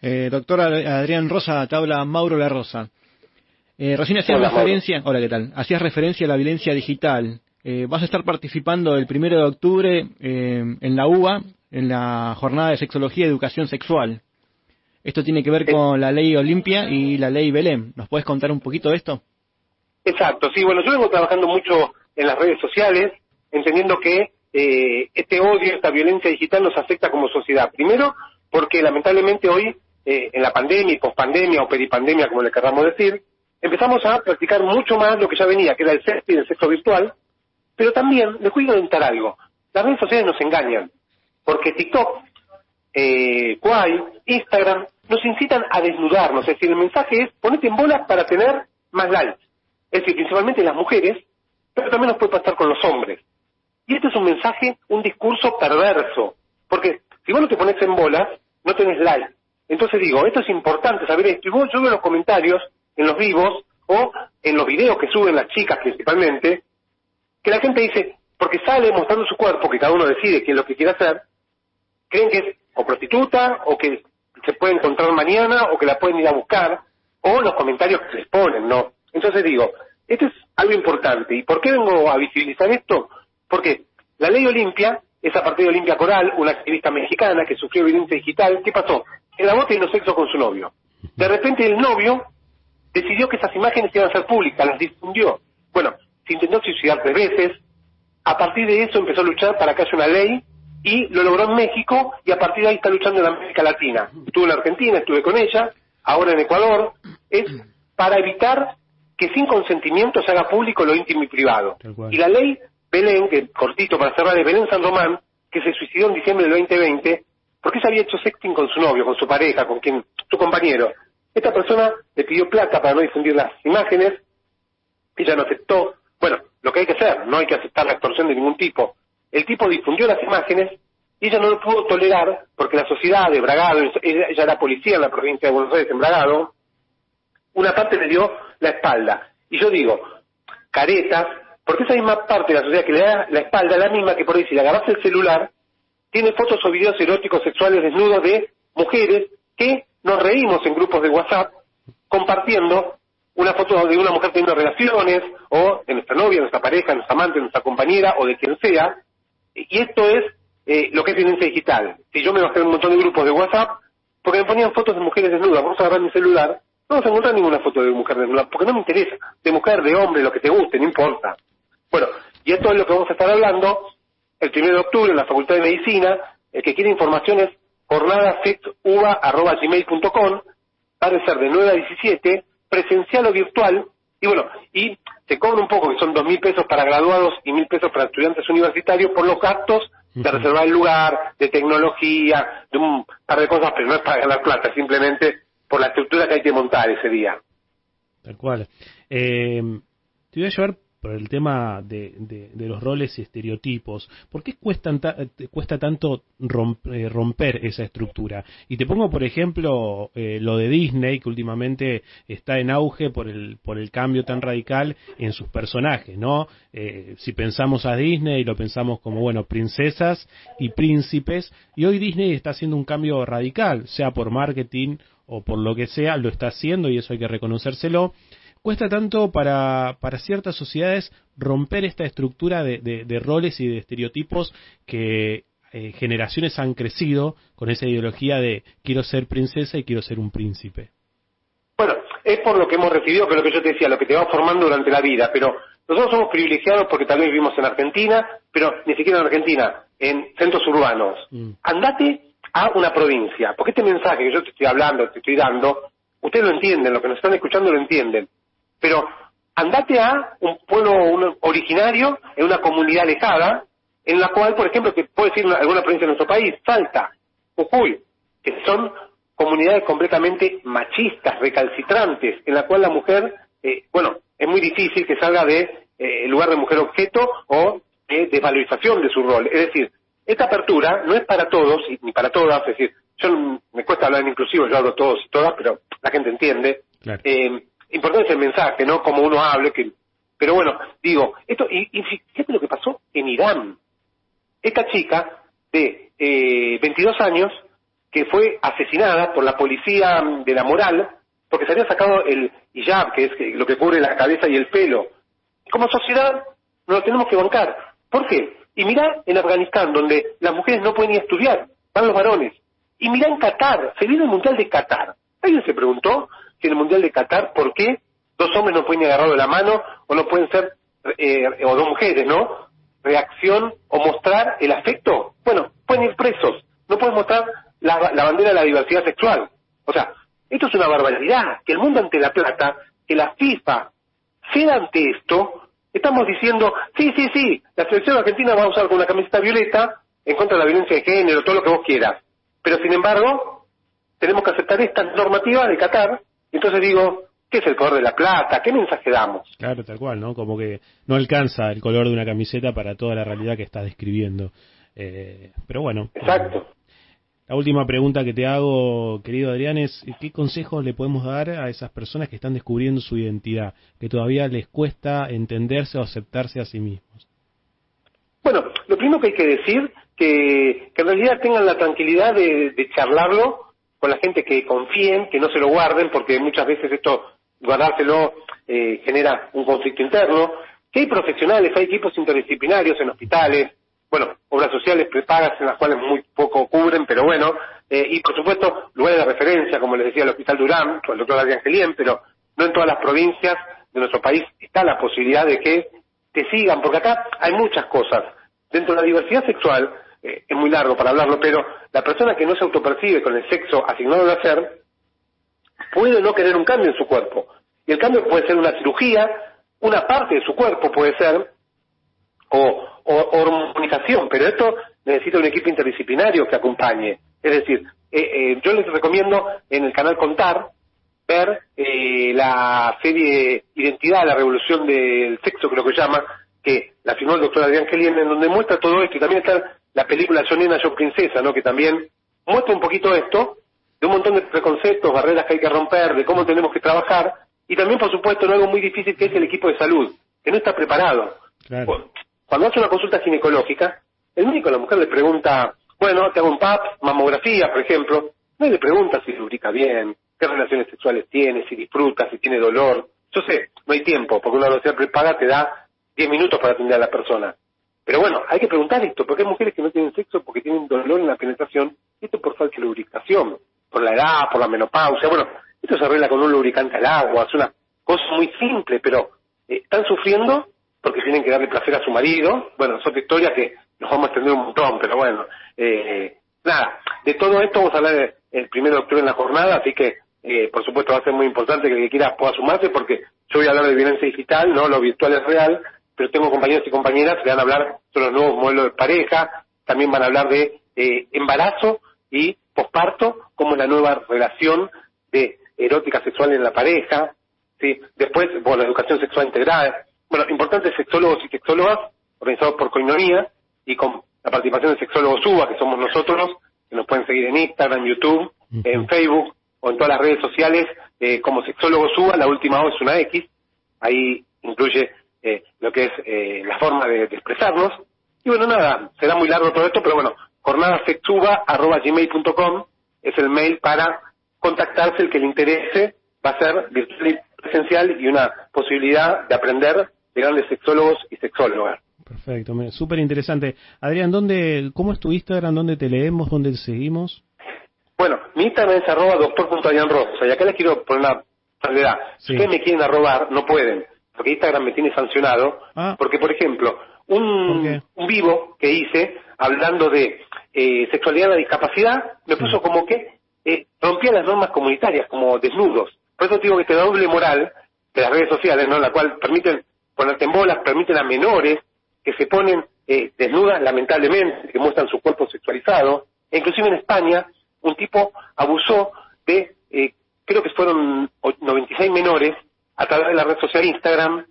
Eh, doctor Adrián Rosa, te habla Mauro La Rosa. Eh, recién hacías Hola, referencia, hola, ¿qué tal? Hacías referencia a la violencia digital. Eh, vas a estar participando el primero de octubre eh, en la UBA, en la jornada de sexología y educación sexual. Esto tiene que ver con la ley Olimpia y la ley Belén. ¿Nos puedes contar un poquito de esto? Exacto, sí, bueno, yo vengo trabajando mucho en las redes sociales, entendiendo que eh, este odio, esta violencia digital nos afecta como sociedad. Primero, porque lamentablemente hoy, eh, en la pandemia y pospandemia o peripandemia, como le queramos decir, empezamos a practicar mucho más lo que ya venía, que era el sexo y el sexo virtual, pero también, les voy a comentar algo, las redes sociales nos engañan, porque TikTok, eh, Quai, Instagram, nos incitan a desnudarnos, es decir, el mensaje es ponete en bolas para tener más likes, es decir, principalmente las mujeres, pero también nos puede pasar con los hombres. Y este es un mensaje, un discurso perverso, porque si vos no te pones en bolas, no tenés like. Entonces digo, esto es importante saber esto, y vos yo veo los comentarios en los vivos o en los videos que suben las chicas principalmente, que la gente dice, porque sale mostrando su cuerpo, que cada uno decide qué es lo que quiere hacer, creen que es o prostituta, o que se puede encontrar mañana, o que la pueden ir a buscar, o los comentarios que les ponen, ¿no? Entonces digo, esto es algo importante. ¿Y por qué vengo a visibilizar esto? Porque la ley Olimpia es a partir de Olimpia Coral, una activista mexicana que sufrió violencia digital. ¿Qué pasó? El amor teniendo sexo con su novio. De repente el novio decidió que esas imágenes iban a ser públicas, las difundió. Bueno, se intentó suicidar tres veces. A partir de eso empezó a luchar para que haya una ley y lo logró en México y a partir de ahí está luchando en América Latina. Estuve en Argentina, estuve con ella, ahora en Ecuador. Es para evitar que sin consentimiento se haga público lo íntimo y privado. Y la ley Belén, que cortito para cerrar, de Belén San Román, que se suicidó en diciembre del 2020, porque ella había hecho sexting con su novio, con su pareja, con quien, su compañero. Esta persona le pidió plata para no difundir las imágenes, ella no aceptó. Bueno, lo que hay que hacer, no hay que aceptar la extorsión de ningún tipo. El tipo difundió las imágenes y ella no lo pudo tolerar porque la sociedad de Bragado, ella, ella era policía en la provincia de Buenos Aires, en Bragado, una parte le dio la espalda. Y yo digo, caretas, porque esa misma parte de la sociedad que le da la espalda es la misma que por ahí si le agarras el celular, tiene fotos o videos eróticos sexuales desnudos de mujeres que nos reímos en grupos de WhatsApp compartiendo una foto de una mujer teniendo relaciones o de nuestra novia, nuestra pareja, nuestra amante, nuestra compañera o de quien sea. Y esto es eh, lo que es violencia digital. Si yo me bajé un montón de grupos de WhatsApp porque me ponían fotos de mujeres desnudas, vamos a agarrar mi celular, no vas a encontrar ninguna foto de mujer desnuda, porque no me interesa, de mujer, de hombre, lo que te guste, no importa. Bueno, y esto es lo que vamos a estar hablando el 1 de octubre en la Facultad de Medicina. El que quiere informaciones, jornadasexuva.gmail.com, va a ser de 9 a 17, presencial o virtual, y bueno, y se cobra un poco, que son dos mil pesos para graduados y mil pesos para estudiantes universitarios por los gastos de reservar el lugar, de tecnología, de un par de cosas, pero no es para ganar plata, simplemente por la estructura que hay que montar ese día. Tal cual. Eh, te voy a llevar por el tema de, de, los roles y estereotipos, ¿por qué cuesta, cuesta tanto romper, romper, esa estructura? Y te pongo, por ejemplo, eh, lo de Disney, que últimamente está en auge por el, por el cambio tan radical en sus personajes, ¿no? Eh, si pensamos a Disney, lo pensamos como, bueno, princesas y príncipes, y hoy Disney está haciendo un cambio radical, sea por marketing o por lo que sea, lo está haciendo y eso hay que reconocérselo cuesta tanto para, para ciertas sociedades romper esta estructura de, de, de roles y de estereotipos que eh, generaciones han crecido con esa ideología de quiero ser princesa y quiero ser un príncipe. Bueno, es por lo que hemos recibido, que es lo que yo te decía, lo que te va formando durante la vida, pero nosotros somos privilegiados porque tal vez vivimos en Argentina, pero ni siquiera en Argentina, en centros urbanos. Mm. Andate a una provincia, porque este mensaje que yo te estoy hablando, te estoy dando, ustedes lo entienden, lo que nos están escuchando lo entienden. Pero andate a un pueblo originario, en una comunidad alejada, en la cual, por ejemplo, que puedo decir alguna provincia de nuestro país, Salta, Jujuy, que son comunidades completamente machistas, recalcitrantes, en la cual la mujer, eh, bueno, es muy difícil que salga de eh, el lugar de mujer objeto o de desvalorización de su rol. Es decir, esta apertura no es para todos ni para todas, es decir, yo me cuesta hablar en inclusivo, yo hablo todos y todas, pero la gente entiende. Claro. Eh, importante es el mensaje, ¿no? Como uno hable, que... Pero bueno, digo, esto, y, y fíjate lo que pasó en Irán. Esta chica de eh, 22 años, que fue asesinada por la policía de la moral, porque se había sacado el hijab, que es lo que cubre la cabeza y el pelo. Como sociedad, nos lo tenemos que bancar. ¿Por qué? Y mirá en Afganistán, donde las mujeres no pueden ni estudiar, van los varones. Y mirá en Qatar, se viene el Mundial de Qatar. ¿Alguien se preguntó que en el Mundial de Qatar, ¿por qué dos hombres no pueden ir agarrados de la mano o no pueden ser, eh, o dos mujeres, ¿no? Reacción o mostrar el afecto. Bueno, pueden ir presos, no pueden mostrar la, la bandera de la diversidad sexual. O sea, esto es una barbaridad, que el mundo ante la plata, que la FIFA ceda ante esto, estamos diciendo, sí, sí, sí, la selección argentina va a usar con una camiseta violeta en contra de la violencia de género, todo lo que vos quieras. Pero sin embargo, tenemos que aceptar esta normativa de Qatar entonces digo, ¿qué es el color de la plata? ¿Qué mensaje damos? Claro, tal cual, ¿no? Como que no alcanza el color de una camiseta para toda la realidad que estás describiendo. Eh, pero bueno. Exacto. La última pregunta que te hago, querido Adrián, es ¿qué consejos le podemos dar a esas personas que están descubriendo su identidad, que todavía les cuesta entenderse o aceptarse a sí mismos? Bueno, lo primero que hay que decir, que, que en realidad tengan la tranquilidad de, de charlarlo con la gente que confíen, que no se lo guarden, porque muchas veces esto, guardárselo, eh, genera un conflicto interno, que hay profesionales, hay equipos interdisciplinarios en hospitales, bueno, obras sociales prepagas en las cuales muy poco cubren, pero bueno, eh, y por supuesto lugares de referencia, como les decía el Hospital Durán, con el doctor Adrián Gelien, pero no en todas las provincias de nuestro país está la posibilidad de que te sigan, porque acá hay muchas cosas. Dentro de la diversidad sexual, eh, es muy largo para hablarlo, pero la persona que no se autopercibe con el sexo asignado al nacer puede no querer un cambio en su cuerpo. Y el cambio puede ser una cirugía, una parte de su cuerpo puede ser, o, hormonización, pero esto necesita un equipo interdisciplinario que acompañe. Es decir, eh, eh, yo les recomiendo en el canal Contar, ver eh, la serie Identidad, la revolución del sexo, creo que llama, que la firmó el doctor Adrián Kelly, en donde muestra todo esto, y también está la película Yo Nena, Yo Princesa, ¿no? que también muestra un poquito esto, de un montón de preconceptos, barreras que hay que romper, de cómo tenemos que trabajar, y también, por supuesto, en algo muy difícil que es el equipo de salud, que no está preparado. Cuando hace una consulta ginecológica, el médico a la mujer le pregunta, bueno, te hago un PAP, mamografía, por ejemplo, no le pregunta si lubrica bien, qué relaciones sexuales tiene, si disfruta, si tiene dolor. Yo sé, no hay tiempo, porque una universidad prepaga te da 10 minutos para atender a la persona. Pero bueno, hay que preguntar esto, porque hay mujeres que no tienen sexo porque tienen dolor en la penetración, esto por falta de lubricación, por la edad, por la menopausia, bueno, esto se arregla con un lubricante al agua, es una cosa muy simple, pero eh, están sufriendo porque tienen que darle placer a su marido, bueno, es otra historia que nos vamos a extender un montón, pero bueno, eh, nada, de todo esto vamos a hablar el primero de octubre en la jornada, así que eh, por supuesto va a ser muy importante que el que quiera pueda sumarse porque yo voy a hablar de violencia digital, no lo virtual es real, pero tengo compañeros y compañeras que van a hablar sobre los nuevos modelos de pareja, también van a hablar de eh, embarazo y posparto, como la nueva relación de erótica sexual en la pareja, ¿sí? después, bueno, la educación sexual integrada, bueno, importantes sexólogos y sexólogas organizados por Coinonía y con la participación de sexólogos UBA, que somos nosotros, que nos pueden seguir en Instagram, YouTube, en Facebook o en todas las redes sociales eh, como sexólogos UBA, la última O es una X, ahí incluye eh, lo que es eh, la forma de, expresarnos. Y bueno, nada, será muy largo todo esto, pero bueno, jornadasexuba.gmail.com es el mail para contactarse el que le interese, va a ser virtual y presencial y una posibilidad de aprender de grandes sexólogos y sexólogas. Perfecto, súper interesante. Adrián, ¿dónde, ¿cómo es tu Instagram? ¿Dónde te leemos? ¿Dónde te seguimos? Bueno, mi Instagram es arroba doctor.adrianrosa y acá les quiero poner una salvedad. Si ustedes me quieren arrobar, no pueden porque Instagram me tiene sancionado, ah. porque por ejemplo, un, un, vivo que hice hablando de eh, sexualidad en la discapacidad, me puso como que eh, rompía las normas comunitarias, como desnudos. Por eso digo que esta doble moral de las redes sociales, ¿no? La cual permiten ponerte en bolas, permiten a menores que se ponen eh, desnudas, lamentablemente, que muestran su cuerpo sexualizado. E inclusive en España, un tipo abusó de, eh, creo que fueron 96 menores, a través de la red social Instagram.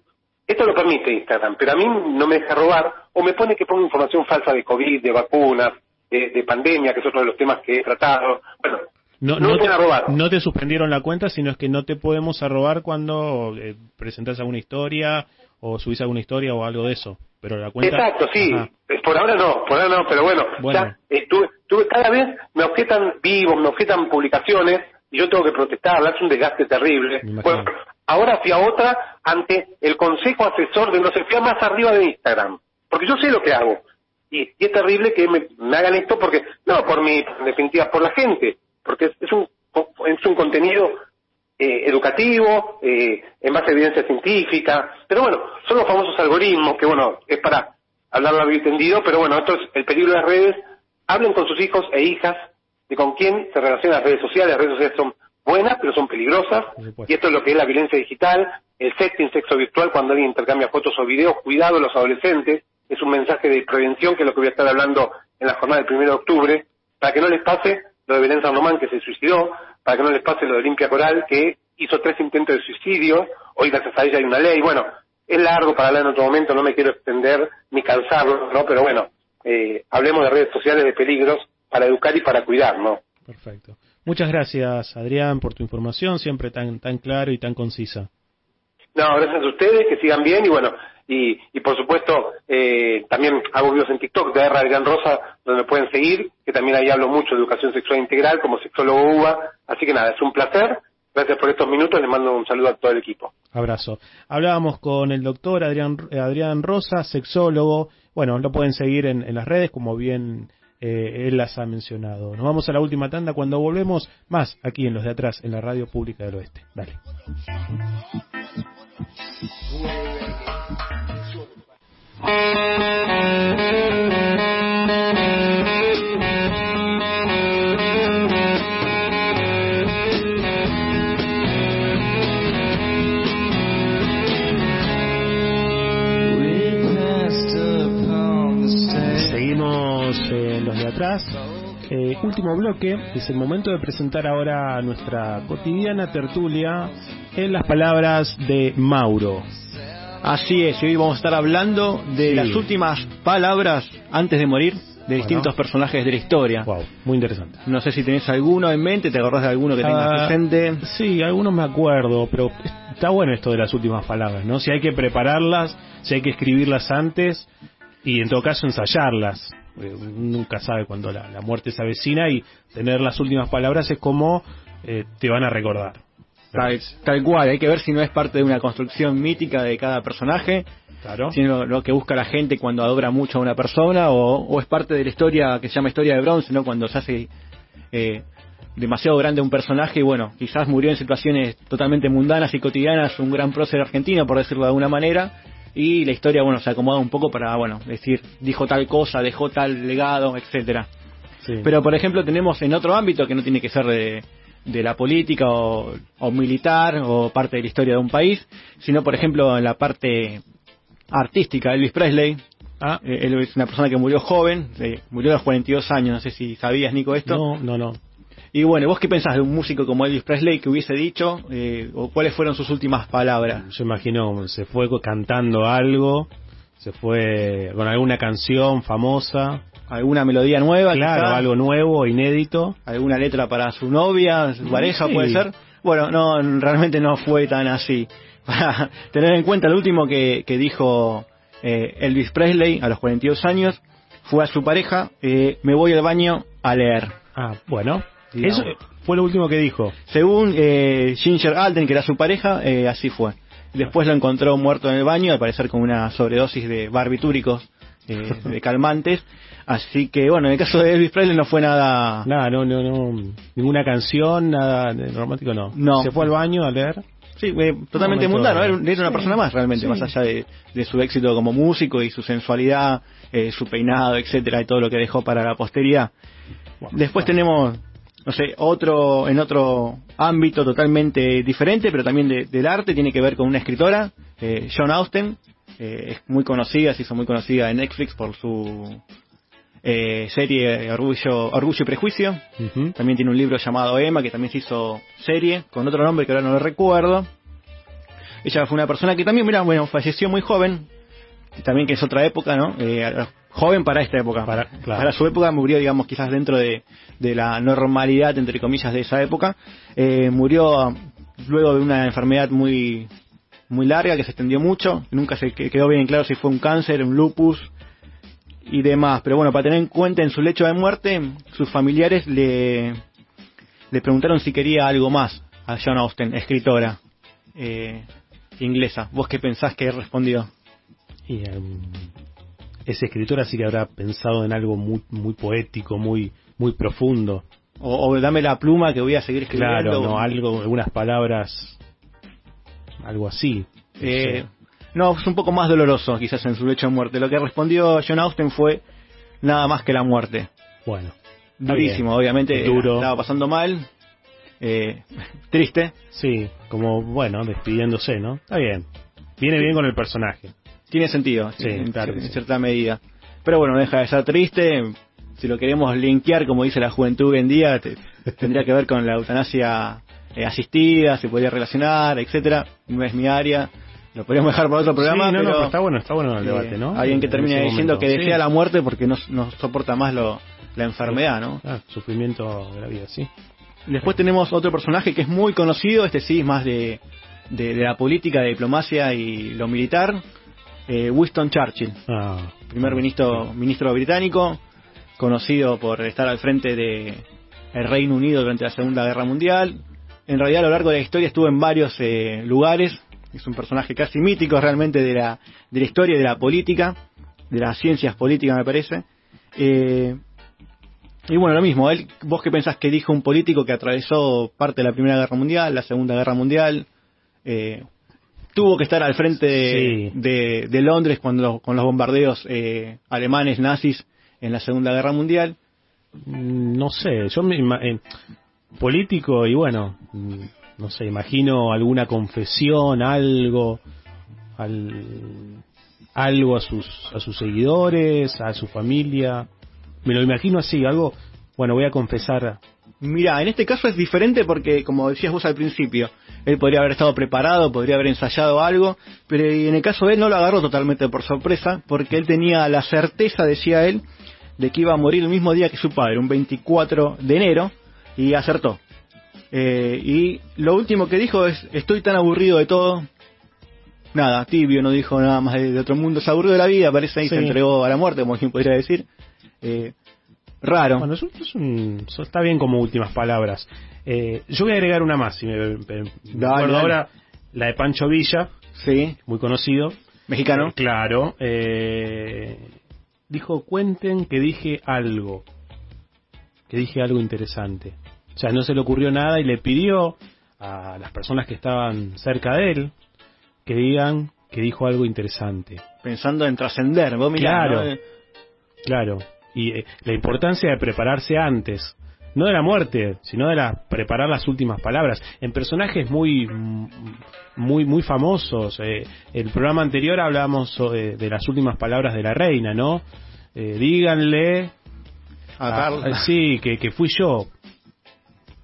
Esto lo permite Instagram, pero a mí no me deja robar o me pone que pongo información falsa de COVID, de vacunas, de, pandemia, que es otro de los temas que he tratado. Bueno, no, no, te, robar. no te suspendieron la cuenta, sino es que no te podemos robar cuando eh, presentas alguna historia o subís alguna historia o algo de eso. Pero la cuenta... Exacto, sí. Por ahora no, por ahora no, pero bueno, Ya, eh, tuve, cada vez me objetan vivos, me objetan publicaciones y yo tengo que protestar, es un desgaste terrible. Bueno, ahora fui a otra ante el consejo asesor de no sé, fui a más arriba de Instagram, porque yo sé lo que hago. Y, es terrible que me, hagan esto porque, no por mi, en definitiva, por la gente, porque es, un, es un contenido eh, educativo, eh, en base evidencia científica, pero bueno, son los famosos algoritmos que, bueno, es para hablarlo bien entendido, pero bueno, esto es el peligro de las redes. Hablen con sus hijos e hijas de con quién se relacionan las redes sociales. Las redes sociales son buenas, pero son peligrosas. Y esto es lo que es la violencia digital, el sexting, sexo virtual, cuando alguien intercambia fotos o videos. Cuidado los adolescentes. Es un mensaje de prevención, que es lo que voy a estar hablando en la jornada del 1 de octubre, para que no les pase lo de Belén Román, que se suicidó, para que no les pase lo de Olimpia Coral, que hizo tres intentos de suicidio. Hoy, gracias a ella, hay una ley. Bueno, es largo para hablar en otro momento, no me quiero extender ni cansarlo, ¿no? Pero bueno, eh, hablemos de redes sociales, de peligros, para educar y para cuidar, ¿no? Perfecto. Muchas gracias, Adrián, por tu información, siempre tan, tan clara y tan concisa. No, gracias a ustedes, que sigan bien y bueno, y, y por supuesto eh, también hago videos en TikTok de R. Adrián Rosa, donde me pueden seguir, que también ahí hablo mucho de educación sexual integral como sexólogo UBA, así que nada, es un placer. Gracias por estos minutos, les mando un saludo a todo el equipo. Abrazo. Hablábamos con el doctor Adrián, Adrián Rosa, sexólogo. Bueno, lo pueden seguir en, en las redes, como bien eh, él las ha mencionado. Nos vamos a la última tanda cuando volvemos más aquí en los de atrás, en la radio pública del oeste. Dale. Eh, último bloque, es el momento de presentar ahora nuestra cotidiana tertulia en las palabras de Mauro. Así es, hoy vamos a estar hablando de las últimas palabras antes de morir de distintos personajes de la historia. Wow, muy interesante. No sé si tenés alguno en mente, ¿te acordás de alguno que tengas ah, presente? Sí, algunos me acuerdo, pero está bueno esto de las últimas palabras, ¿no? Si hay que prepararlas, si hay que escribirlas antes y en todo caso ensayarlas porque Nunca sabe cuándo la, la muerte se avecina y tener las últimas palabras es como eh, te van a recordar. Tal, tal cual, hay que ver si no es parte de una construcción mítica de cada personaje, Claro. sino lo que busca la gente cuando adora mucho a una persona, o, o es parte de la historia que se llama historia de bronce, ¿no? Cuando se hace eh, demasiado grande un personaje y bueno, quizás murió en situaciones totalmente mundanas y cotidianas, un gran prócer argentino, por decirlo de alguna manera, y la historia, bueno, se acomoda un poco para, bueno, decir, dijo tal cosa, dejó tal legado, etcétera. Pero, por ejemplo, tenemos en otro ámbito que no tiene que ser de, de la política o, o militar o parte de la historia de un país, sino, por ejemplo, en la parte artística. Elvis Presley, Ah. eh, él es una persona que murió joven, eh, murió a los 42 años, no sé si sabías, Nico, esto. No, no, no. Y bueno, ¿vos qué pensás de un músico como Elvis Presley que hubiese dicho, eh, o cuáles fueron sus últimas palabras? Yo imagino, se fue cantando algo, se fue con alguna canción famosa. ¿Alguna melodía nueva? Claro, quizá? algo nuevo, inédito. ¿Alguna letra para su novia, su pareja, Sí. puede ser? Bueno, no, realmente no fue tan así. Para tener en cuenta, lo último que, que dijo eh, Elvis Presley a los 42 años fue a su pareja, eh, me voy al baño a leer. Ah, bueno. Digamos. Eso fue lo último que dijo. Según eh, Ginger Alden, que era su pareja, eh, así fue. Después lo encontró muerto en el baño, al parecer con una sobredosis de barbitúricos, eh, de calmantes. Así que, bueno, en el caso de Elvis Presley no fue nada... Nada, no, no, no. Ninguna canción, nada romántico, no. No. Se fue al baño a leer. Sí, eh, totalmente mundano, era, era una persona más realmente, sí. más allá de, de su éxito como músico y su sensualidad, eh, su peinado, etcétera, y todo lo que dejó para la posteridad. Después tenemos, no sé, otro, en otro ámbito totalmente diferente, pero también de- del arte, tiene que ver con una escritora, eh, John Austen, eh, es muy conocida, se hizo muy conocida en Netflix por su eh, serie Orgullo, Orgullo y Prejuicio. También tiene un libro llamado Emma, que también se hizo serie, con otro nombre que ahora no lo recuerdo. Ella fue una persona que también, mira, bueno, falleció muy joven, también que es otra época, ¿no? Eh, joven para esta época. Para, claro. su época murió, digamos, quizás dentro de, de la normalidad, entre comillas, de esa época. Eh, murió ah, luego de una enfermedad muy muy larga que se extendió mucho. Nunca se que- quedó bien claro si fue un cáncer, un lupus y demás. Pero bueno, para tener en cuenta en su lecho de muerte, sus familiares le, le preguntaron si quería algo más a John Austen, escritora eh, inglesa. ¿Vos qué pensás que respondió? Y em, ese escritor así que habrá pensado en algo muy, muy poético, muy, muy profundo. O, o dame la pluma que voy a seguir escribiendo. Claro, no, algo, algunas palabras, algo así. No Eh, no, es un poco más doloroso quizás en su lecho de muerte. Lo que respondió John Austen fue nada más que la muerte. Bueno. Durísimo, bien. obviamente. Duro. Estaba pasando mal. eh, triste. Sí, como, bueno, despidiéndose, ¿no? Está bien. Viene bien con el personaje. Tiene sentido, Sí, en, claro en cierta medida. Pero bueno, no deja de ser triste. Si lo queremos linkear, como dice la juventud hoy en día, te- tendría que ver con la eutanasia eh, asistida, se podría relacionar, etcétera. No es mi área. Lo podríamos dejar para otro programa, Sí, no, no, pero, está bueno, está bueno el eh, debate, ¿no? Alguien que termina diciendo que desea la muerte porque no, no soporta más lo, la enfermedad, ¿no? Ah, sufrimiento de la vida, sí. Después tenemos otro personaje que es muy conocido, este sí es más de, de, de la política, de diplomacia y lo militar, eh, Winston Churchill, Ah, primer ministro, ministro británico, conocido por estar al frente de el Reino Unido durante la Segunda Guerra Mundial. En realidad a lo largo de la historia estuvo en varios eh, lugares, es un personaje casi mítico realmente de la, de la historia y de la política, de las ciencias políticas me parece. Eh, y bueno, lo mismo, él, vos qué pensás que dijo un político que atravesó parte de la Primera Guerra Mundial, la Segunda Guerra Mundial, eh, tuvo que estar al frente de, de- de Londres cuando con los bombardeos eh, alemanes nazis en la Segunda Guerra Mundial. Mm, No sé, yo me eh, político y bueno, mm, no sé, imagino alguna confesión, algo, al- algo a sus a sus seguidores, a su familia. Me lo imagino así, algo bueno, voy a confesar. Mira, en este caso es diferente porque, como decías vos al principio, él podría haber estado preparado, podría haber ensayado algo, pero en el caso de él no lo agarró totalmente por sorpresa, porque él tenía la certeza, decía él, de que iba a morir el mismo día que su padre, un 24 de enero, y acertó. Eh, y lo último que dijo es, estoy tan aburrido de todo. Nada, tibio, no dijo nada más de, otro mundo, se aburrió de la vida, parece ahí Sí. se entregó a la muerte, como quien podría decir. Eh, raro. Bueno, es un- es un- eso está bien como últimas palabras. Eh, yo voy a agregar una más, si me, me- me acuerdo ahora, la de Pancho Villa, sí. muy conocido. Mexicano. Eh, claro. eh, dijo, cuenten que dije algo, que dije algo interesante. O sea, no se le ocurrió nada y le pidió a las personas que estaban cerca de él que digan que dijo algo interesante. Pensando en trascender, vos mirá, Claro. ¿no? Eh, Claro. Y eh, la importancia de prepararse antes. No de la muerte, sino de la, preparar las últimas palabras. En personajes muy, mm, muy, muy famosos. eh, el programa anterior hablábamos eh, de las últimas palabras de la reina, ¿no? Eh, díganle. A sí, que, que fui yo.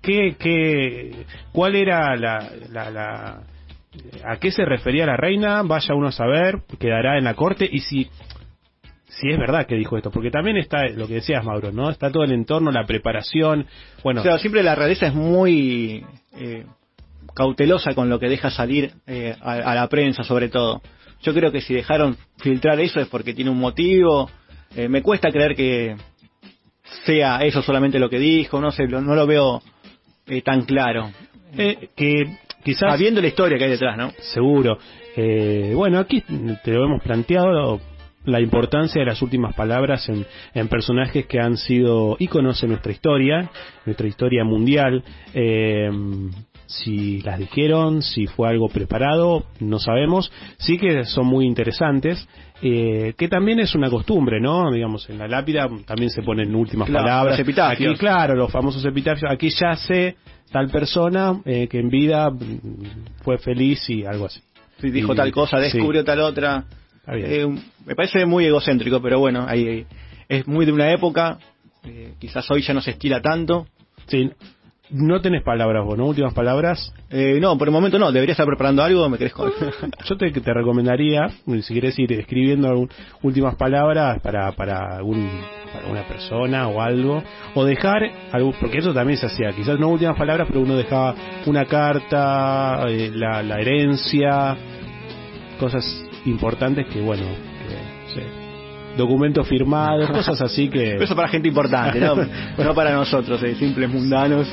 ¿Qué, qué, ¿Cuál era la, la, la- ¿A qué se refería la reina? Vaya uno a saber, quedará en la corte. Y si si es verdad que dijo esto, porque también está lo que decías, Mauro, ¿no? Está todo el entorno, la preparación. Bueno, O sea, siempre la realeza es muy eh, cautelosa con lo que deja salir eh, a, a la prensa, sobre todo. Yo creo que si dejaron filtrar eso es porque tiene un motivo. Eh, me cuesta creer que sea eso solamente lo que dijo, no sé, lo- no lo veo eh, tan claro. eh, que quizás... Sabiendo la historia que hay detrás, ¿no? Seguro. Eh, bueno, aquí te lo hemos planteado la importancia de las últimas palabras en, en personajes que han sido íconos en nuestra historia, nuestra historia mundial. Eh, si las dijeron, si fue algo preparado, no sabemos. Sí que son muy interesantes, eh, que también es una costumbre, ¿no? Digamos, en la lápida también se ponen últimas Claro, palabras. los epitafios. Aquí, claro, los famosos epitafios. Aquí ya sé tal persona eh, que en vida fue feliz y algo así. Si dijo Y- tal cosa, sí. descubrió tal otra. Eh, me parece muy egocéntrico, pero bueno, ahí, es muy de una época. eh, quizás hoy ya no se estila tanto. Sí. No tenés palabras vos, ¿no? Últimas palabras. Eh, no, por el momento no. Debería estar preparando algo. Me querés. Yo te, te recomendaría, si querés ir escribiendo algún- últimas palabras para, para, algún, para una persona o algo, o dejar, algo, porque eso también se hacía, quizás no últimas palabras, pero uno dejaba una carta, eh, la, la herencia, cosas importantes que, bueno, que, documentos firmados, cosas así que... Eso para gente importante, ¿no? no para nosotros, eh, simples mundanos.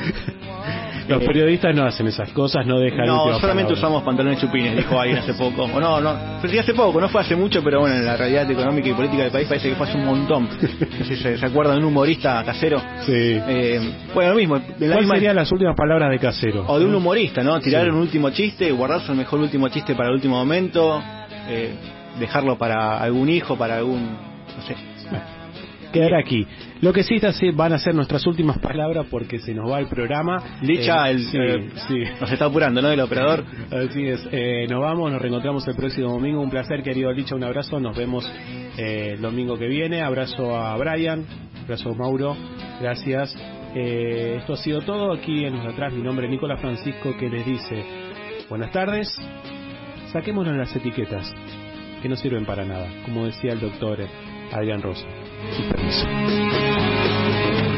Los periodistas no hacen esas cosas, no dejan No, solamente usamos pantalones chupines, dijo alguien hace poco. O no, no, hace poco, no fue hace mucho, pero bueno, en la realidad económica y política del país parece que fue hace un montón. No sé si se, se acuerdan de un humorista casero. Sí. Eh, bueno, lo mismo. la ¿Cuáles misma- serían las últimas palabras de Casero? O de un humorista, ¿no? Tirar Sí. un último chiste, guardarse el mejor último chiste para el último momento, eh, dejarlo para algún hijo, para algún, no sé. Quedar aquí. Lo que sí está- sí van a ser nuestras últimas palabras porque se nos va el programa. Licha, Eh, el, sí, eh, sí. nos está apurando, ¿no? El operador. Así es. Eh, nos vamos, nos reencontramos el próximo domingo. Un placer, querido Licha. Un abrazo. Nos vemos el domingo que viene. Abrazo a Brian. Abrazo a Mauro. Gracias. Eh, esto ha sido todo aquí en los atrás. Mi nombre es Nicolás Francisco que les dice buenas tardes. Saquémonos las etiquetas que no sirven para nada, como decía el doctor Adrián Rosa. Sin permiso.